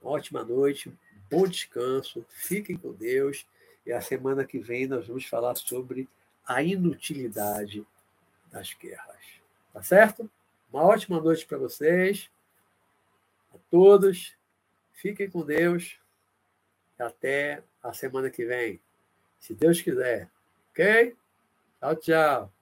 Uma ótima noite, bom descanso, fiquem com Deus. E a semana que vem nós vamos falar sobre a inutilidade das guerras. Tá certo? Uma ótima noite para vocês, todos. Fiquem com Deus. Até a semana que vem, se Deus quiser. Ok? Tchau, tchau.